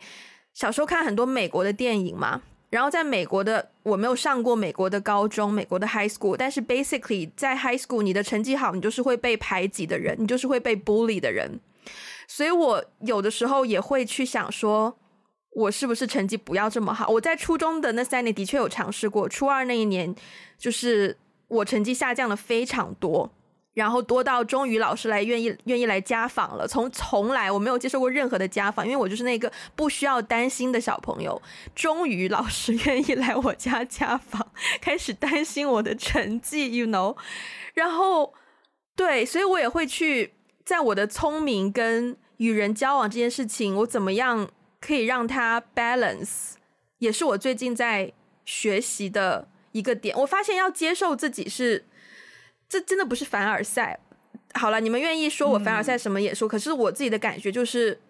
小时候看很多美国的电影嘛。然后在美国的，我没有上过美国的高中，美国的 high school，但是 basically 在 high school，你的成绩好，你就是会被排挤的人，你就是会被 bully 的人。所以我有的时候也会去想说，我是不是成绩不要这么好？我在初中的那三年的确有尝试过，初二那一年就是我成绩下降了非常多。然后多到终于老师来愿意愿意来家访了。从从来我没有接受过任何的家访，因为我就是那个不需要担心的小朋友。终于老师 [laughs] 愿意来我家家访，开始担心我的成绩，you know。然后对，所以我也会去在我的聪明跟与人交往这件事情，我怎么样可以让他 balance，也是我最近在学习的一个点。我发现要接受自己是。这真的不是凡尔赛。好了，你们愿意说我凡尔赛什么也说，嗯、可是我自己的感觉就是，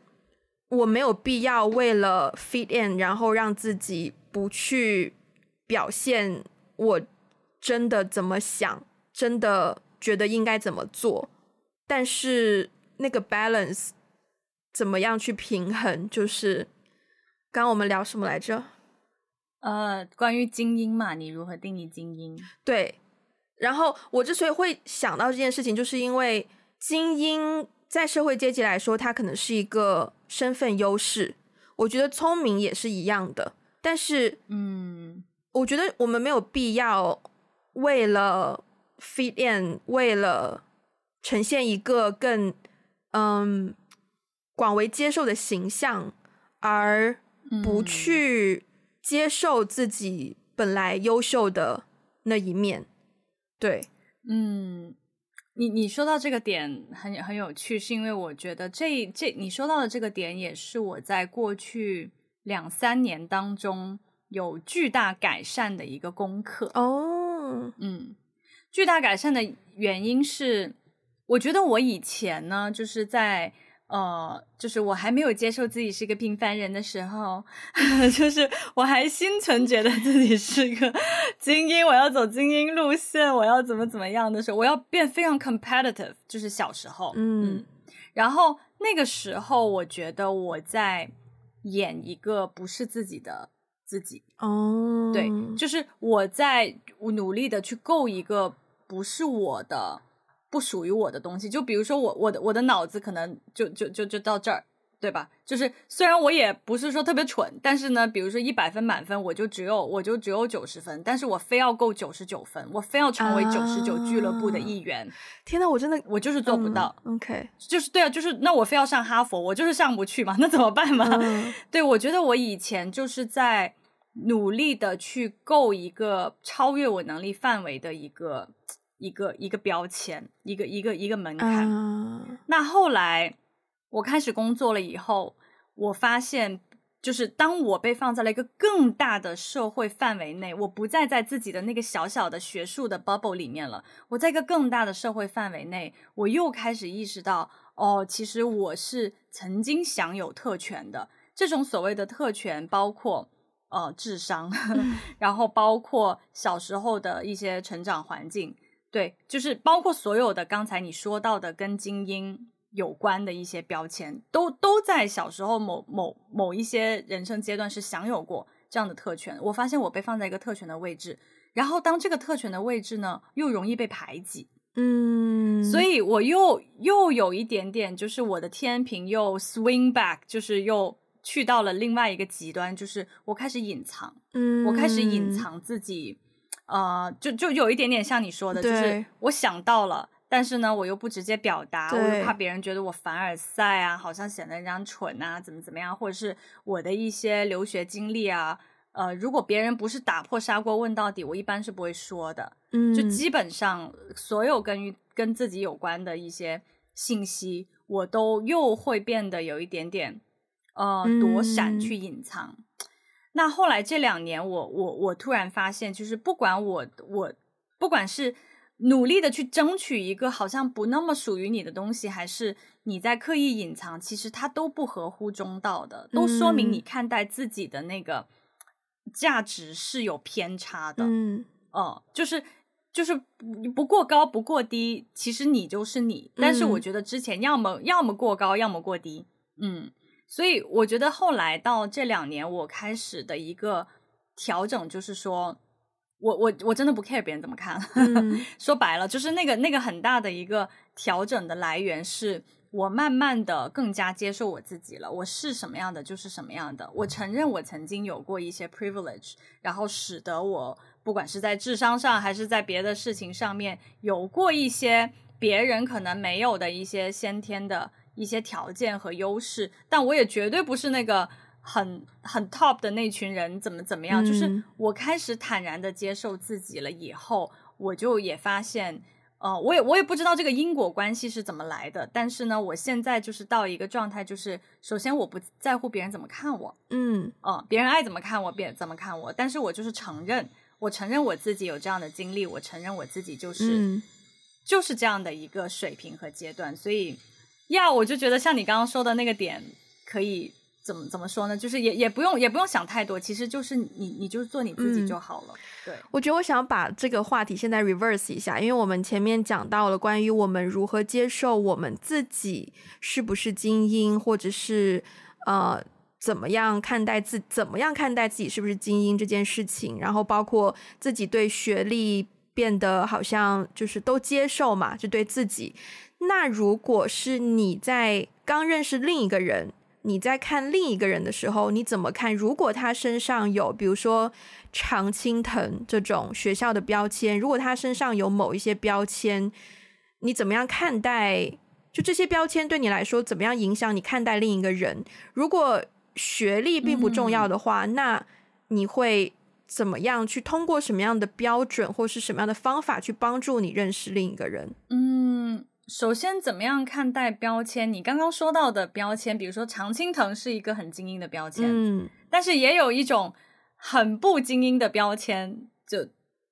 我没有必要为了 fit in，然后让自己不去表现我真的怎么想，真的觉得应该怎么做。但是那个 balance 怎么样去平衡？就是刚刚我们聊什么来着？呃，关于精英嘛，你如何定义精英？对。然后我之所以会想到这件事情，就是因为精英在社会阶级来说，它可能是一个身份优势。我觉得聪明也是一样的，但是，嗯，我觉得我们没有必要为了 fit in，为了呈现一个更嗯广为接受的形象，而不去接受自己本来优秀的那一面。对，嗯，你你说到这个点很很有趣，是因为我觉得这这你说到的这个点也是我在过去两三年当中有巨大改善的一个功课哦，嗯，巨大改善的原因是，我觉得我以前呢就是在。呃，就是我还没有接受自己是一个平凡人的时候，[laughs] 就是我还心存觉得自己是一个 [laughs] 精英，我要走精英路线，我要怎么怎么样的时候，我要变非常 competitive，就是小时候，嗯，嗯，然后那个时候我觉得我在演一个不是自己的自己，哦，对，就是我在努力的去够一个不是我的。不属于我的东西，就比如说我我的我的脑子可能就就就就到这儿，对吧？就是虽然我也不是说特别蠢，但是呢，比如说一百分满分，我就只有我就只有九十分，但是我非要够九十九分，我非要成为九十九俱乐部的一员。啊、天呐，我真的我就是做不到。嗯、OK，就是对啊，就是那我非要上哈佛，我就是上不去嘛，那怎么办嘛？嗯、[laughs] 对，我觉得我以前就是在努力的去够一个超越我能力范围的一个。一个一个标签，一个一个一个门槛。Uh... 那后来我开始工作了以后，我发现，就是当我被放在了一个更大的社会范围内，我不再在自己的那个小小的学术的 bubble 里面了。我在一个更大的社会范围内，我又开始意识到，哦，其实我是曾经享有特权的。这种所谓的特权，包括呃智商，[laughs] 然后包括小时候的一些成长环境。对，就是包括所有的刚才你说到的跟精英有关的一些标签，都都在小时候某某某一些人生阶段是享有过这样的特权。我发现我被放在一个特权的位置，然后当这个特权的位置呢，又容易被排挤，嗯，所以我又又有一点点，就是我的天平又 swing back，就是又去到了另外一个极端，就是我开始隐藏，嗯，我开始隐藏自己。呃，就就有一点点像你说的，就是我想到了，但是呢，我又不直接表达，我又怕别人觉得我凡尔赛啊，好像显得人家蠢啊，怎么怎么样，或者是我的一些留学经历啊，呃，如果别人不是打破砂锅问到底，我一般是不会说的。嗯，就基本上所有跟跟自己有关的一些信息，我都又会变得有一点点呃躲闪去隐藏。那后来这两年我，我我我突然发现，就是不管我我不管是努力的去争取一个好像不那么属于你的东西，还是你在刻意隐藏，其实它都不合乎中道的，都说明你看待自己的那个价值是有偏差的。嗯，哦、呃，就是就是不不过高不过低，其实你就是你。但是我觉得之前要么要么过高，要么过低。嗯。所以我觉得后来到这两年，我开始的一个调整就是说，我我我真的不 care 别人怎么看。嗯、[laughs] 说白了，就是那个那个很大的一个调整的来源，是我慢慢的更加接受我自己了。我是什么样的就是什么样的。我承认我曾经有过一些 privilege，然后使得我不管是在智商上还是在别的事情上面，有过一些别人可能没有的一些先天的。一些条件和优势，但我也绝对不是那个很很 top 的那群人，怎么怎么样？嗯、就是我开始坦然的接受自己了以后，我就也发现，呃，我也我也不知道这个因果关系是怎么来的，但是呢，我现在就是到一个状态，就是首先我不在乎别人怎么看我，嗯，呃，别人爱怎么看我，别怎么看我，但是我就是承认，我承认我自己有这样的经历，我承认我自己就是、嗯、就是这样的一个水平和阶段，所以。呀，yeah, 我就觉得像你刚刚说的那个点，可以怎么怎么说呢？就是也也不用也不用想太多，其实就是你你就做你自己就好了。嗯、对，我觉得我想把这个话题现在 reverse 一下，因为我们前面讲到了关于我们如何接受我们自己是不是精英，或者是呃怎么样看待自怎么样看待自己是不是精英这件事情，然后包括自己对学历变得好像就是都接受嘛，就对自己。那如果是你在刚认识另一个人，你在看另一个人的时候，你怎么看？如果他身上有，比如说常青藤这种学校的标签，如果他身上有某一些标签，你怎么样看待？就这些标签对你来说，怎么样影响你看待另一个人？如果学历并不重要的话，嗯、那你会怎么样去通过什么样的标准或是什么样的方法去帮助你认识另一个人？嗯。首先，怎么样看待标签？你刚刚说到的标签，比如说常青藤是一个很精英的标签，嗯，但是也有一种很不精英的标签，就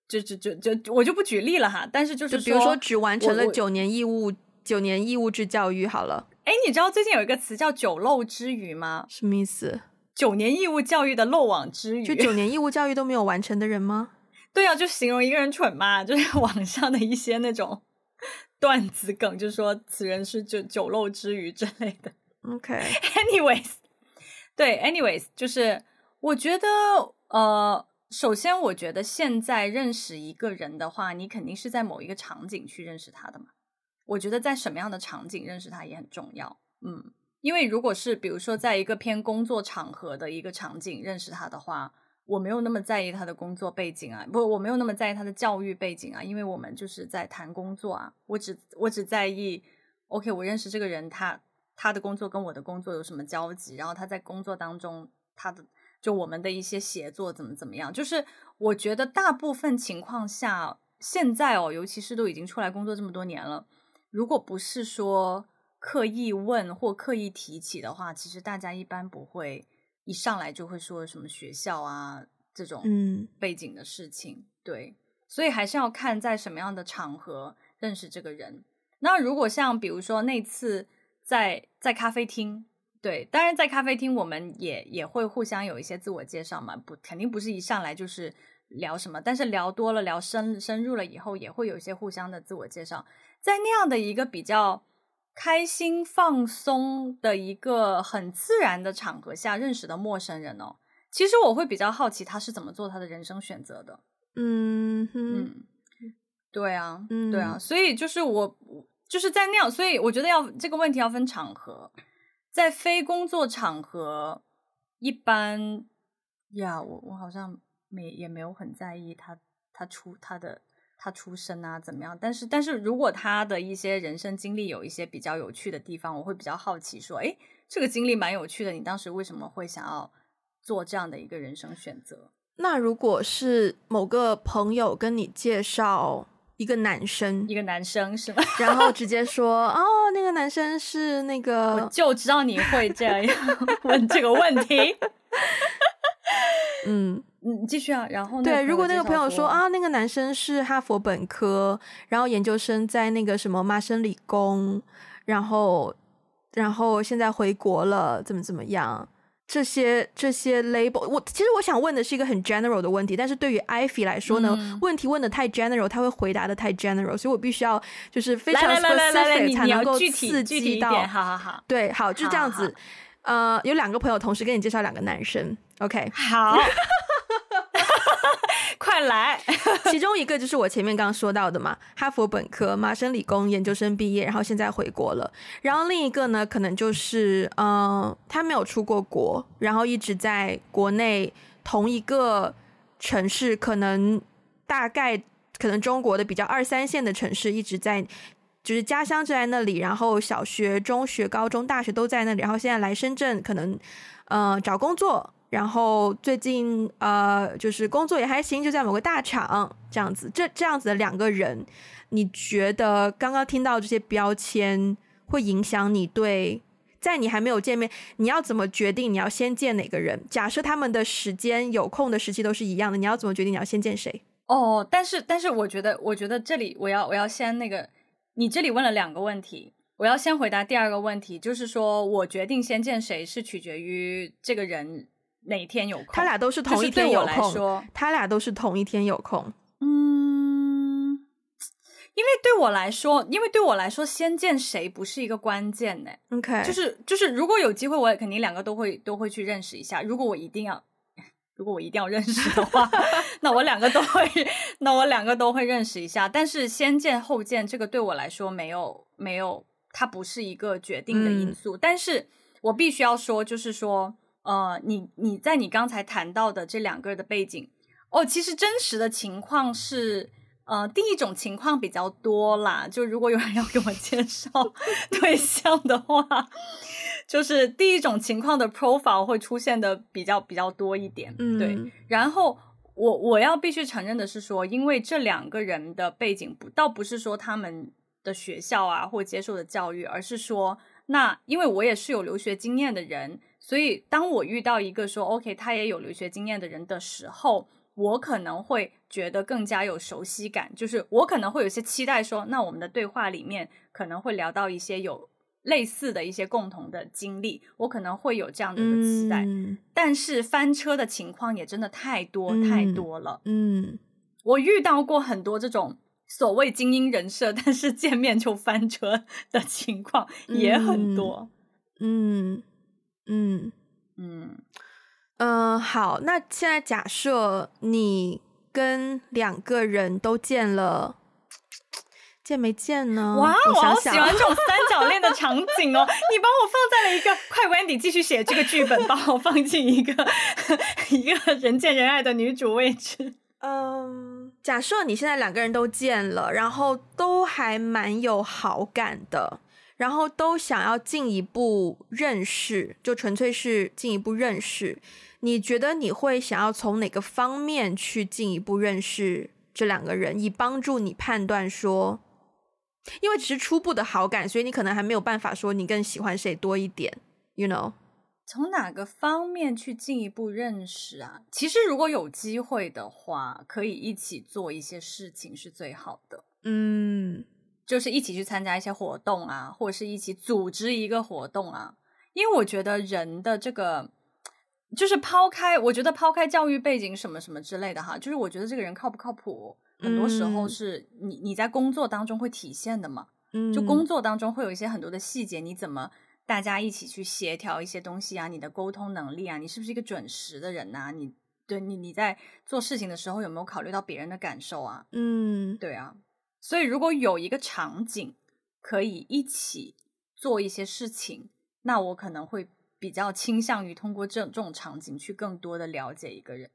就就就就我就不举例了哈。但是就是就比如说只完成了九年义务九年义务制教育好了。哎，你知道最近有一个词叫“九漏之鱼”吗？什么意思？九年义务教育的漏网之鱼，就九年义务教育都没有完成的人吗？[laughs] 对啊，就形容一个人蠢嘛，就是网上的一些那种。段子梗就是说此人是酒酒漏之鱼之类的。OK，anyways，对，anyways，就是我觉得，呃，首先我觉得现在认识一个人的话，你肯定是在某一个场景去认识他的嘛。我觉得在什么样的场景认识他也很重要。嗯，因为如果是比如说在一个偏工作场合的一个场景认识他的话。我没有那么在意他的工作背景啊，不，我没有那么在意他的教育背景啊，因为我们就是在谈工作啊。我只我只在意，OK，我认识这个人，他他的工作跟我的工作有什么交集，然后他在工作当中他的就我们的一些协作怎么怎么样。就是我觉得大部分情况下，现在哦，尤其是都已经出来工作这么多年了，如果不是说刻意问或刻意提起的话，其实大家一般不会。一上来就会说什么学校啊这种背景的事情，嗯、对，所以还是要看在什么样的场合认识这个人。那如果像比如说那次在在咖啡厅，对，当然在咖啡厅我们也也会互相有一些自我介绍嘛，不肯定不是一上来就是聊什么，但是聊多了聊深深入了以后，也会有一些互相的自我介绍，在那样的一个比较。开心放松的一个很自然的场合下认识的陌生人哦，其实我会比较好奇他是怎么做他的人生选择的。嗯哼嗯，对啊，嗯、对啊，所以就是我就是在那样，所以我觉得要这个问题要分场合，在非工作场合，一般呀，我我好像没也没有很在意他他出他的。他出身啊，怎么样？但是，但是如果他的一些人生经历有一些比较有趣的地方，我会比较好奇，说，哎，这个经历蛮有趣的，你当时为什么会想要做这样的一个人生选择？那如果是某个朋友跟你介绍一个男生，一个男生是吗？[laughs] 然后直接说，哦，那个男生是那个，我就知道你会这样 [laughs] 问这个问题。嗯嗯，继续啊。然后对，如果那个朋友说啊，那个男生是哈佛本科，然后研究生在那个什么麻省理工，然后然后现在回国了，怎么怎么样？这些这些 label，我其实我想问的是一个很 general 的问题，但是对于 Ivy 来说呢，嗯、问题问的太 general，他会回答的太 general，所以我必须要就是非常 specific 才能够刺激到。好好好，对，好，就这样子。呃，有两个朋友同时跟你介绍两个男生，OK？好。[laughs] 快来！[laughs] 其中一个就是我前面刚刚说到的嘛，哈佛本科、麻省理工研究生毕业，然后现在回国了。然后另一个呢，可能就是嗯、呃，他没有出过国，然后一直在国内同一个城市，可能大概可能中国的比较二三线的城市，一直在就是家乡就在那里，然后小学、中学、高中、大学都在那里，然后现在来深圳，可能、呃，找工作。然后最近呃，就是工作也还行，就在某个大厂这样子。这这样子的两个人，你觉得刚刚听到这些标签会影响你对，在你还没有见面，你要怎么决定你要先见哪个人？假设他们的时间有空的时期都是一样的，你要怎么决定你要先见谁？哦，但是但是我觉得，我觉得这里我要我要先那个，你这里问了两个问题，我要先回答第二个问题，就是说我决定先见谁是取决于这个人。哪天有空？他俩都是同一天有空。就是、说他俩都是同一天有空。嗯，因为对我来说，因为对我来说，先见谁不是一个关键呢？OK，就是就是，如果有机会，我也肯定两个都会都会去认识一下。如果我一定要，如果我一定要认识的话，[laughs] 那我两个都会，那我两个都会认识一下。但是先见后见，这个对我来说没有没有，它不是一个决定的因素。嗯、但是我必须要说，就是说。呃，你你在你刚才谈到的这两个的背景哦，其实真实的情况是，呃，第一种情况比较多啦。就如果有人要给我介绍 [laughs] 对象的话，就是第一种情况的 profile 会出现的比较比较多一点。嗯，对。然后我我要必须承认的是说，因为这两个人的背景不倒不是说他们的学校啊或接受的教育，而是说，那因为我也是有留学经验的人。所以，当我遇到一个说 “OK”，他也有留学经验的人的时候，我可能会觉得更加有熟悉感。就是我可能会有些期待说，说那我们的对话里面可能会聊到一些有类似的一些共同的经历，我可能会有这样的一个期待。嗯。但是翻车的情况也真的太多太多了。嗯，我遇到过很多这种所谓精英人设，但是见面就翻车的情况也很多。嗯。嗯嗯嗯嗯、呃，好，那现在假设你跟两个人都见了，见没见呢？哇，我好喜欢这种 [laughs] 三角恋的场景哦！你把我放在了一个快 Wendy 继续写这个剧本，把我放进一个一个人见人爱的女主位置。嗯，假设你现在两个人都见了，然后都还蛮有好感的。然后都想要进一步认识，就纯粹是进一步认识。你觉得你会想要从哪个方面去进一步认识这两个人，以帮助你判断说，因为只是初步的好感，所以你可能还没有办法说你更喜欢谁多一点，you know？从哪个方面去进一步认识啊？其实如果有机会的话，可以一起做一些事情是最好的。嗯。就是一起去参加一些活动啊，或者是一起组织一个活动啊。因为我觉得人的这个，就是抛开，我觉得抛开教育背景什么什么之类的哈，就是我觉得这个人靠不靠谱，很多时候是你你在工作当中会体现的嘛。嗯，就工作当中会有一些很多的细节，你怎么大家一起去协调一些东西啊？你的沟通能力啊，你是不是一个准时的人呐？你对你你在做事情的时候有没有考虑到别人的感受啊？嗯，对啊。所以，如果有一个场景可以一起做一些事情，那我可能会比较倾向于通过这这种场景去更多的了解一个人。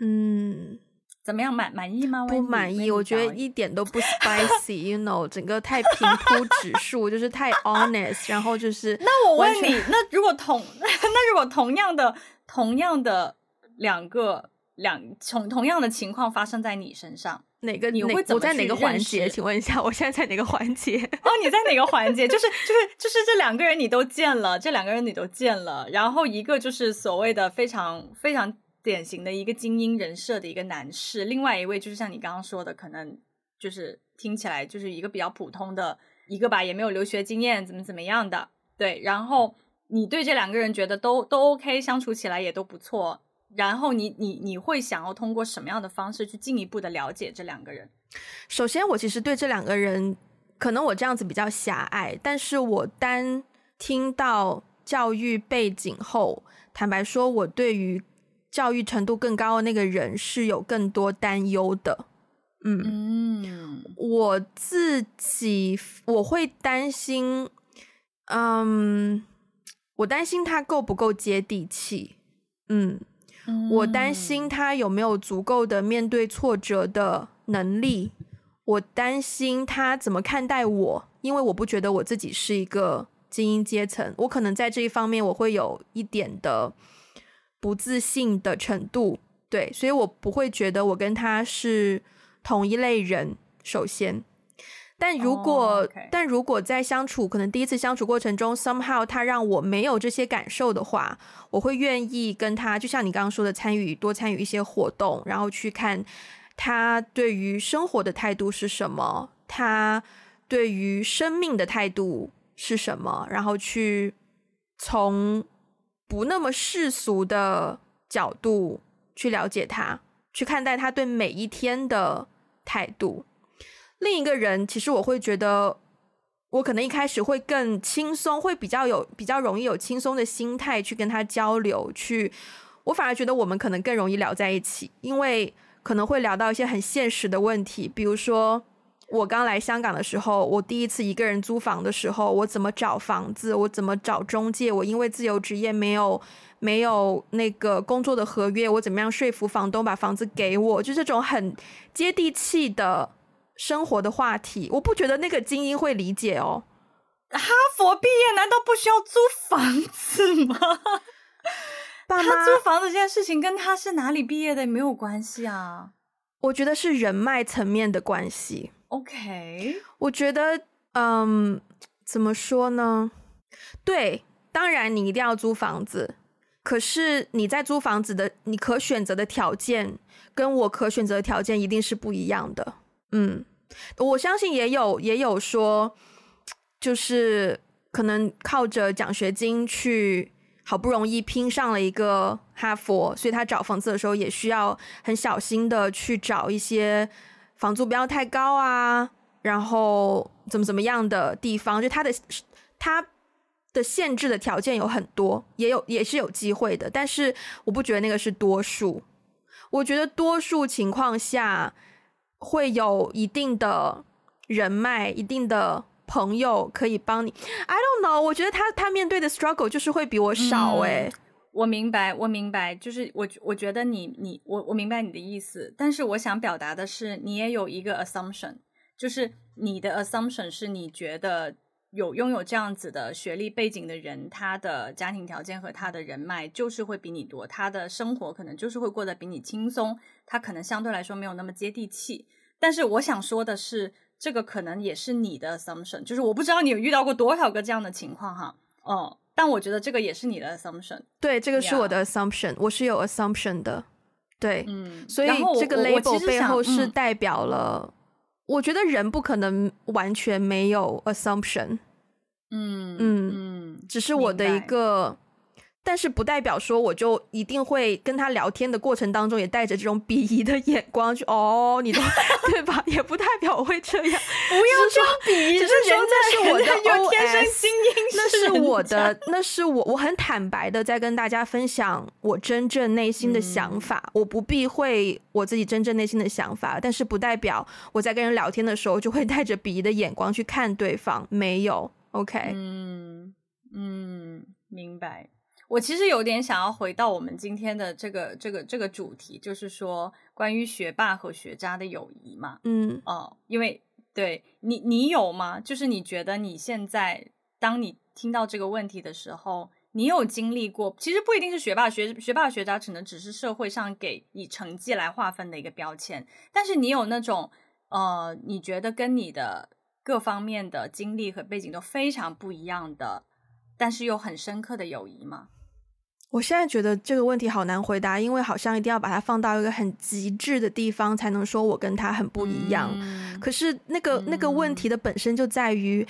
嗯，怎么样？满满意吗？不满意，我觉得一点都不 spicy，you know，整个太平铺指数，就是太 honest，然后就是。[laughs] 那我问你，那如果同 [laughs] 那如果同样的同样的两个两同同样的情况发生在你身上？哪个你会怎么？我在哪个环节？请问一下，我现在在哪个环节？哦，你在哪个环节？就是就是就是这两个人你都见了，这两个人你都见了，然后一个就是所谓的非常非常典型的一个精英人设的一个男士，另外一位就是像你刚刚说的，可能就是听起来就是一个比较普通的一个吧，也没有留学经验，怎么怎么样的。对，然后你对这两个人觉得都都 OK，相处起来也都不错。然后你你你会想要通过什么样的方式去进一步的了解这两个人？首先，我其实对这两个人，可能我这样子比较狭隘，但是我单听到教育背景后，坦白说，我对于。教育程度更高的那个人是有更多担忧的，嗯，嗯，我自己我会担心，嗯，我担心他够不够接地气，嗯，我担心他有没有足够的面对挫折的能力，我担心他怎么看待我，因为我不觉得我自己是一个精英阶层，我可能在这一方面我会有一点的。不自信的程度，对，所以我不会觉得我跟他是同一类人。首先，但如果、oh. 但如果在相处，可能第一次相处过程中，somehow 他让我没有这些感受的话，我会愿意跟他，就像你刚刚说的，参与多参与一些活动，然后去看他对于生活的态度是什么，他对于生命的态度是什么，然后去从。不那么世俗的角度去了解他，去看待他对每一天的态度。另一个人，其实我会觉得，我可能一开始会更轻松，会比较有比较容易有轻松的心态去跟他交流。去，我反而觉得我们可能更容易聊在一起，因为可能会聊到一些很现实的问题，比如说。我刚来香港的时候，我第一次一个人租房的时候，我怎么找房子？我怎么找中介？我因为自由职业没有没有那个工作的合约，我怎么样说服房东把房子给我？就这种很接地气的生活的话题，我不觉得那个精英会理解哦。哈佛毕业难道不需要租房子吗？爸妈，他租房子这件事情跟他是哪里毕业的没有关系啊。我觉得是人脉层面的关系。OK，我觉得，嗯，怎么说呢？对，当然你一定要租房子，可是你在租房子的，你可选择的条件跟我可选择的条件一定是不一样的。嗯，我相信也有也有说，就是可能靠着奖学金去，好不容易拼上了一个哈佛，所以他找房子的时候也需要很小心的去找一些。房租不要太高啊，然后怎么怎么样的地方，就他的他的限制的条件有很多，也有也是有机会的，但是我不觉得那个是多数。我觉得多数情况下会有一定的人脉、一定的朋友可以帮你。I don't know，我觉得他他面对的 struggle 就是会比我少哎、欸。嗯我明白，我明白，就是我我觉得你你我我明白你的意思，但是我想表达的是，你也有一个 assumption，就是你的 assumption 是你觉得有拥有这样子的学历背景的人，他的家庭条件和他的人脉就是会比你多，他的生活可能就是会过得比你轻松，他可能相对来说没有那么接地气。但是我想说的是，这个可能也是你的 assumption，就是我不知道你有遇到过多少个这样的情况哈，哦。但我觉得这个也是你的 assumption，对，这个是我的 assumption，我是有 assumption 的，对，嗯，所以这个 label 背后是代表了，我，我觉得人不可能完全没有 assumption，嗯嗯嗯，只是我的一个。但是不代表说我就一定会跟他聊天的过程当中也带着这种鄙夷的眼光去哦，你的 [laughs] 对吧？也不代表我会这样，不要装鄙夷，只是说那是我的 [laughs] OS，那是我的，那是我，我很坦白的在跟大家分享我真正内心的想法，嗯、我不避讳我自己真正内心的想法，但是不代表我在跟人聊天的时候就会带着鄙夷的眼光去看对方，没有，OK，嗯嗯，明白。我其实有点想要回到我们今天的这个这个这个主题，就是说关于学霸和学渣的友谊嘛。嗯，哦，因为对你，你有吗？就是你觉得你现在，当你听到这个问题的时候，你有经历过？其实不一定是学霸、学学霸、学渣，可能只是社会上给以成绩来划分的一个标签。但是你有那种呃，你觉得跟你的各方面的经历和背景都非常不一样的，但是又很深刻的友谊吗？我现在觉得这个问题好难回答，因为好像一定要把它放到一个很极致的地方，才能说我跟他很不一样。嗯、可是那个那个问题的本身就在于，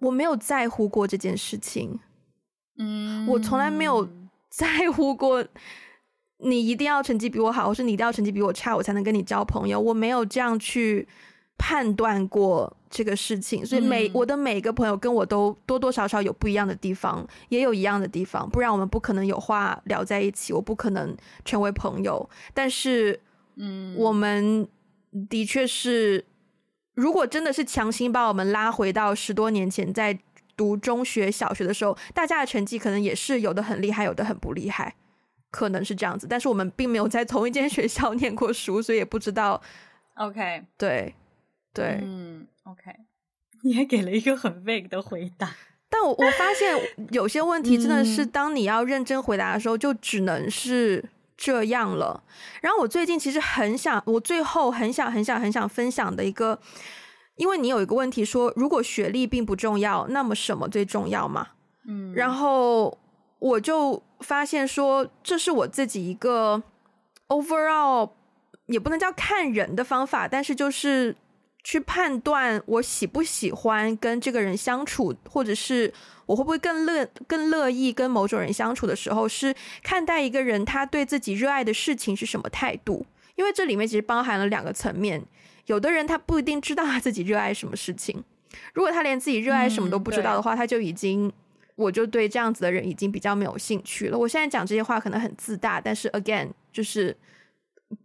我没有在乎过这件事情。嗯，我从来没有在乎过你一定要成绩比我好，或是你一定要成绩比我差，我才能跟你交朋友。我没有这样去判断过这个事情，所以每、嗯、我的每个朋友跟我都多多少少有不一样的地方，也有一样的地方，不然我们不可能有话聊在一起，我不可能成为朋友。但是，嗯，我们的确是，如果真的是强行把我们拉回到十多年前，在读中学、小学的时候，大家的成绩可能也是有的很厉害，有的很不厉害，可能是这样子。但是我们并没有在同一间学校念过书，所以也不知道。OK，对。对，嗯，OK，你也给了一个很 vague 的回答，但我我发现有些问题真的是当你要认真回答的时候，就只能是这样了。然后我最近其实很想，我最后很想很想很想分享的一个，因为你有一个问题说，如果学历并不重要，那么什么最重要嘛？嗯，然后我就发现说，这是我自己一个 overall 也不能叫看人的方法，但是就是。去判断我喜不喜欢跟这个人相处，或者是我会不会更乐更乐意跟某种人相处的时候，是看待一个人他对自己热爱的事情是什么态度。因为这里面其实包含了两个层面，有的人他不一定知道他自己热爱什么事情，如果他连自己热爱什么都不知道的话，嗯，他就已经，我就对这样子的人已经比较没有兴趣了。我现在讲这些话可能很自大，但是 again 就是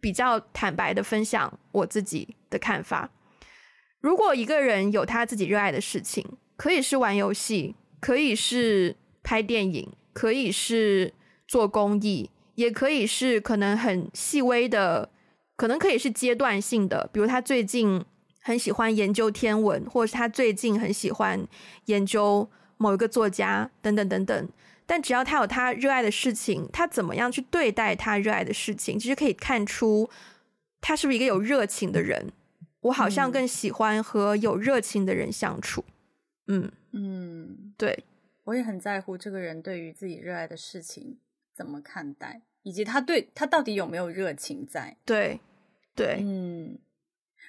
比较坦白的分享我自己的看法。如果一个人有他自己热爱的事情，可以是玩游戏，可以是拍电影，可以是做公益，也可以是可能很细微的，可能可以是阶段性的，比如他最近很喜欢研究天文，或者是他最近很喜欢研究某一个作家，等等等等。但只要他有他热爱的事情，他怎么样去对待他热爱的事情，其实可以看出他是不是一个有热情的人。我好像更喜欢和有热情的人相处。嗯嗯，对，我也很在乎这个人对于自己热爱的事情怎么看待，以及他对他到底有没有热情在。对对，嗯。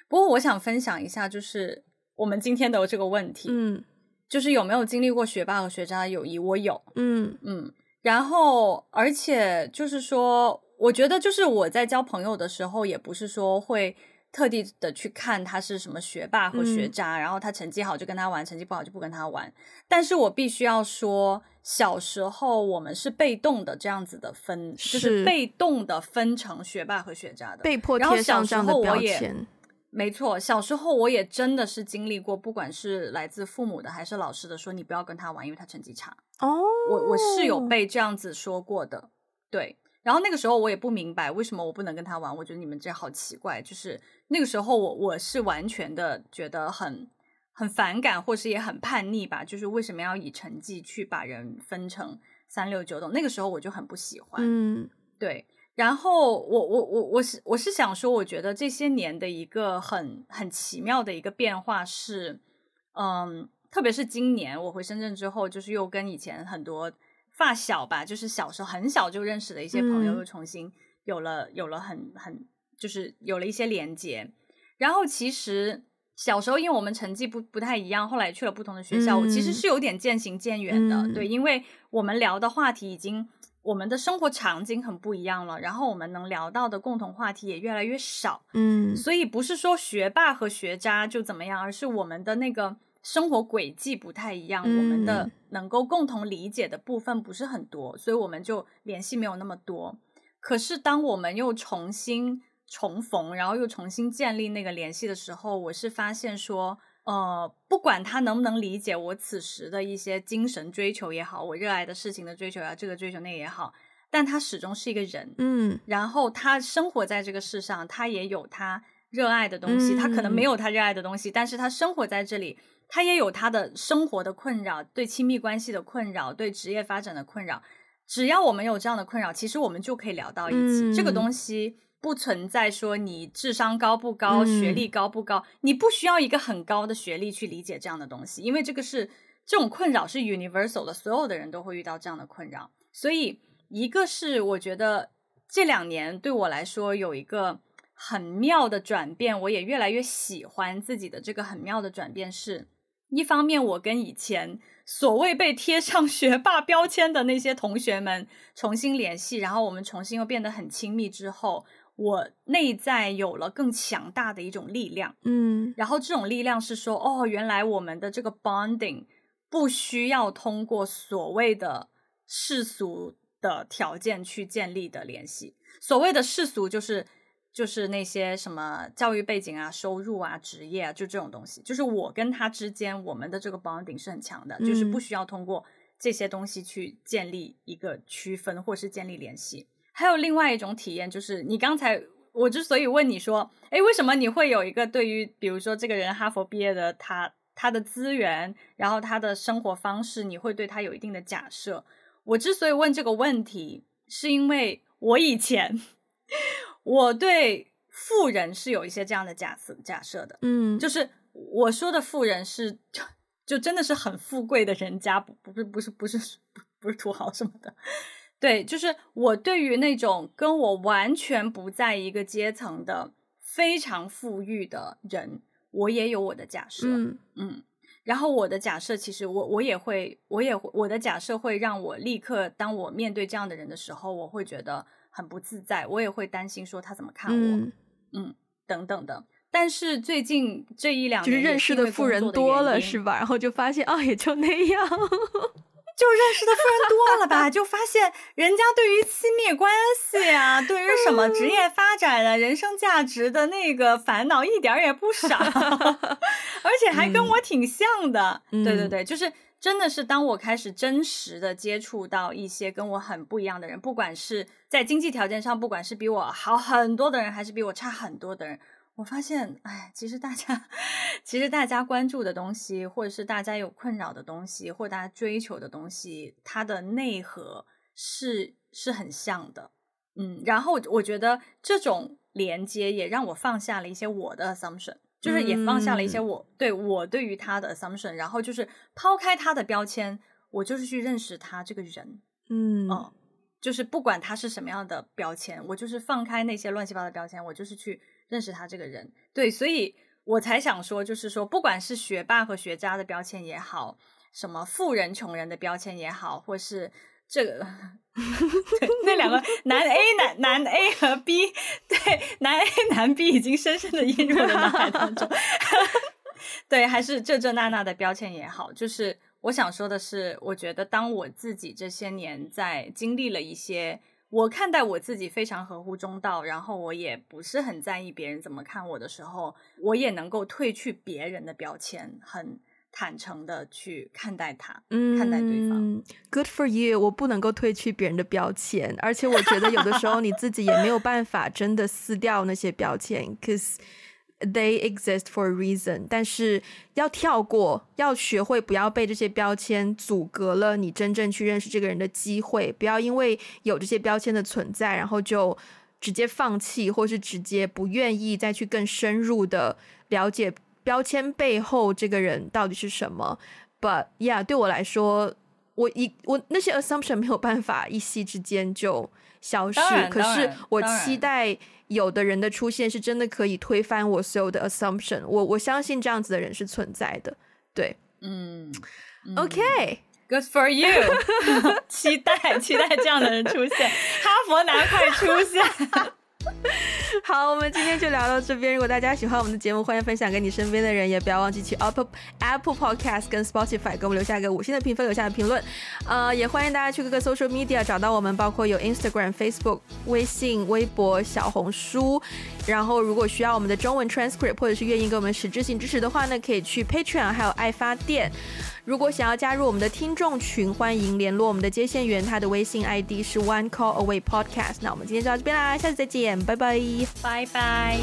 不过我想分享一下，就是我们今天的这个问题，嗯，就是有没有经历过学霸和学渣的友谊？我有，嗯嗯。然后，而且就是说，我觉得就是我在交朋友的时候，也不是说会。特地的去看他是什么学霸或学渣，嗯，然后他成绩好就跟他玩，成绩不好就不跟他玩。但是我必须要说，小时候我们是被动的这样子的分，是就是被动的分成学霸和学渣的，被迫贴上这样的标签。没错，小时候我也真的是经历过，不管是来自父母的还是老师的说，你不要跟他玩，因为他成绩差。哦，我我是有被这样子说过的，对。然后那个时候我也不明白为什么我不能跟他玩，我觉得你们这好奇怪。就是那个时候我我是完全的觉得很很反感，或是也很叛逆吧。就是为什么要以成绩去把人分成三六九等？那个时候我就很不喜欢。嗯，对。然后我我我我是我是想说，我觉得这些年的一个很很奇妙的一个变化是，嗯，特别是今年我回深圳之后，就是又跟以前很多。发小吧，就是小时候很小就认识的一些朋友，又重新有了、嗯、有了很很就是有了一些连接。然后其实小时候因为我们成绩不不太一样，后来去了不同的学校，嗯、我其实是有点渐行渐远的、嗯。对，因为我们聊的话题已经我们的生活场景很不一样了，然后我们能聊到的共同话题也越来越少。嗯，所以不是说学霸和学渣就怎么样，而是我们的那个。生活轨迹不太一样，嗯，我们的能够共同理解的部分不是很多，所以我们就联系没有那么多。可是当我们又重新重逢，然后又重新建立那个联系的时候，我是发现说，呃，不管他能不能理解我此时的一些精神追求也好，我热爱的事情的追求呀，这个追求那个也好，但他始终是一个人，嗯，然后他生活在这个世上，他也有他热爱的东西，嗯，他可能没有他热爱的东西，但是他生活在这里。他也有他的生活的困扰，对亲密关系的困扰，对职业发展的困扰。只要我们有这样的困扰，其实我们就可以聊到一起。嗯、这个东西不存在说你智商高不高、嗯，学历高不高，你不需要一个很高的学历去理解这样的东西，因为这个是这种困扰是 universal 的，所有的人都会遇到这样的困扰。所以一个是我觉得这两年对我来说有一个很妙的转变，我也越来越喜欢自己的这个很妙的转变是，一方面我跟以前所谓被贴上学霸标签的那些同学们重新联系，然后我们重新又变得很亲密之后，我内在有了更强大的一种力量，嗯，然后这种力量是说，哦，原来我们的这个 bonding 不需要通过所谓的世俗的条件去建立的联系，所谓的世俗就是就是那些什么教育背景啊、收入啊、职业啊，就这种东西。就是我跟他之间，我们的这个 bonding 是很强的，嗯、就是不需要通过这些东西去建立一个区分或是建立联系。还有另外一种体验，就是你刚才我之所以问你说，哎，为什么你会有一个对于比如说这个人哈佛毕业的他他的资源，然后他的生活方式，你会对他有一定的假设？我之所以问这个问题，是因为我以前我对富人是有一些这样的假设假设的，嗯，就是我说的富人是就就真的是很富贵的人家，不不是不是不是不不是土豪什么的，对，就是我对于那种跟我完全不在一个阶层的非常富裕的人，我也有我的假设，嗯。嗯。然后我的假设，其实我我也会，我也会，我的假设会让我立刻，当我面对这样的人的时候，我会觉得很不自在，我也会担心说他怎么看我，嗯，嗯，等等的。但是最近这一两年，就是认识的富人多了，是吧？然后就发现，哦，也就那样。[laughs] 就认识的富人多了吧，就发现人家对于亲密关系啊，对于什么职业发展啊、人生价值的那个烦恼一点也不少，[laughs] 而且还跟我挺像的。嗯、对对对，就是真的是当我开始真实的接触到一些跟我很不一样的人，不管是在经济条件上，不管是比我好很多的人，还是比我差很多的人。我发现，哎，其实大家，其实大家关注的东西，或者是大家有困扰的东西，或大家追求的东西，它的内核是是很像的，嗯。然后我觉得这种连接也让我放下了一些我的 assumption，就是也放下了一些我、嗯、对我对于他的 assumption，然后就是抛开他的标签，我就是去认识他这个人，嗯，嗯，就是不管他是什么样的标签，我就是放开那些乱七八糟的标签，我就是去。认识他这个人，对，所以我才想说，就是说，不管是学霸和学渣的标签也好，什么富人穷人的标签也好，或是这个那两个男 A 男男 A 和 B，对，男 A 男 B 已经深深的印入了脑海当中。[laughs] 对，还是这这那那的标签也好，就是我想说的是，我觉得当我自己这些年在经历了一些。我看待我自己非常合乎中道，然后我也不是很在意别人怎么看我的时候，我也能够褪去别人的标签，很坦诚的去看待他，嗯，看待对方。Good for you！我不能够褪去别人的标签，而且我觉得有的时候你自己也没有办法真的撕掉那些标签，cause They exist for a reason，但是要跳过，要学会不要被这些标签阻隔了你真正去认识这个人的机会。不要因为有这些标签的存在，然后就直接放弃，或是直接不愿意再去更深入的了解标签背后这个人到底是什么。But yeah，对我来说，我一我那些 assumption 没有办法一夕之间就消失，可是我期待。有的人的出现是真的可以推翻我所有的 assumption，我我相信这样子的人是存在的，对，嗯，嗯，OK，Good for you，[laughs] 期待期待这样的人出现，哈佛男快出现。[laughs] 好，我们今天就聊到这边。如果大家喜欢我们的节目，欢迎分享给你身边的人，也不要忘记去 Apple Apple Podcast 跟 Spotify 给我们留下一个五星的评分，留下的评论。呃，也欢迎大家去各个 social media 找到我们，包括有 Instagram、Facebook、微信、微博、小红书。然后，如果需要我们的中文 transcript 或者是愿意给我们实质性支持的话呢，可以去 Patreon 还有爱发电。如果想要加入我们的听众群，欢迎联络我们的接线员，他的微信 ID 是 One Call Away Podcast。那我们今天就到这边啦，下次再见，拜拜，拜拜。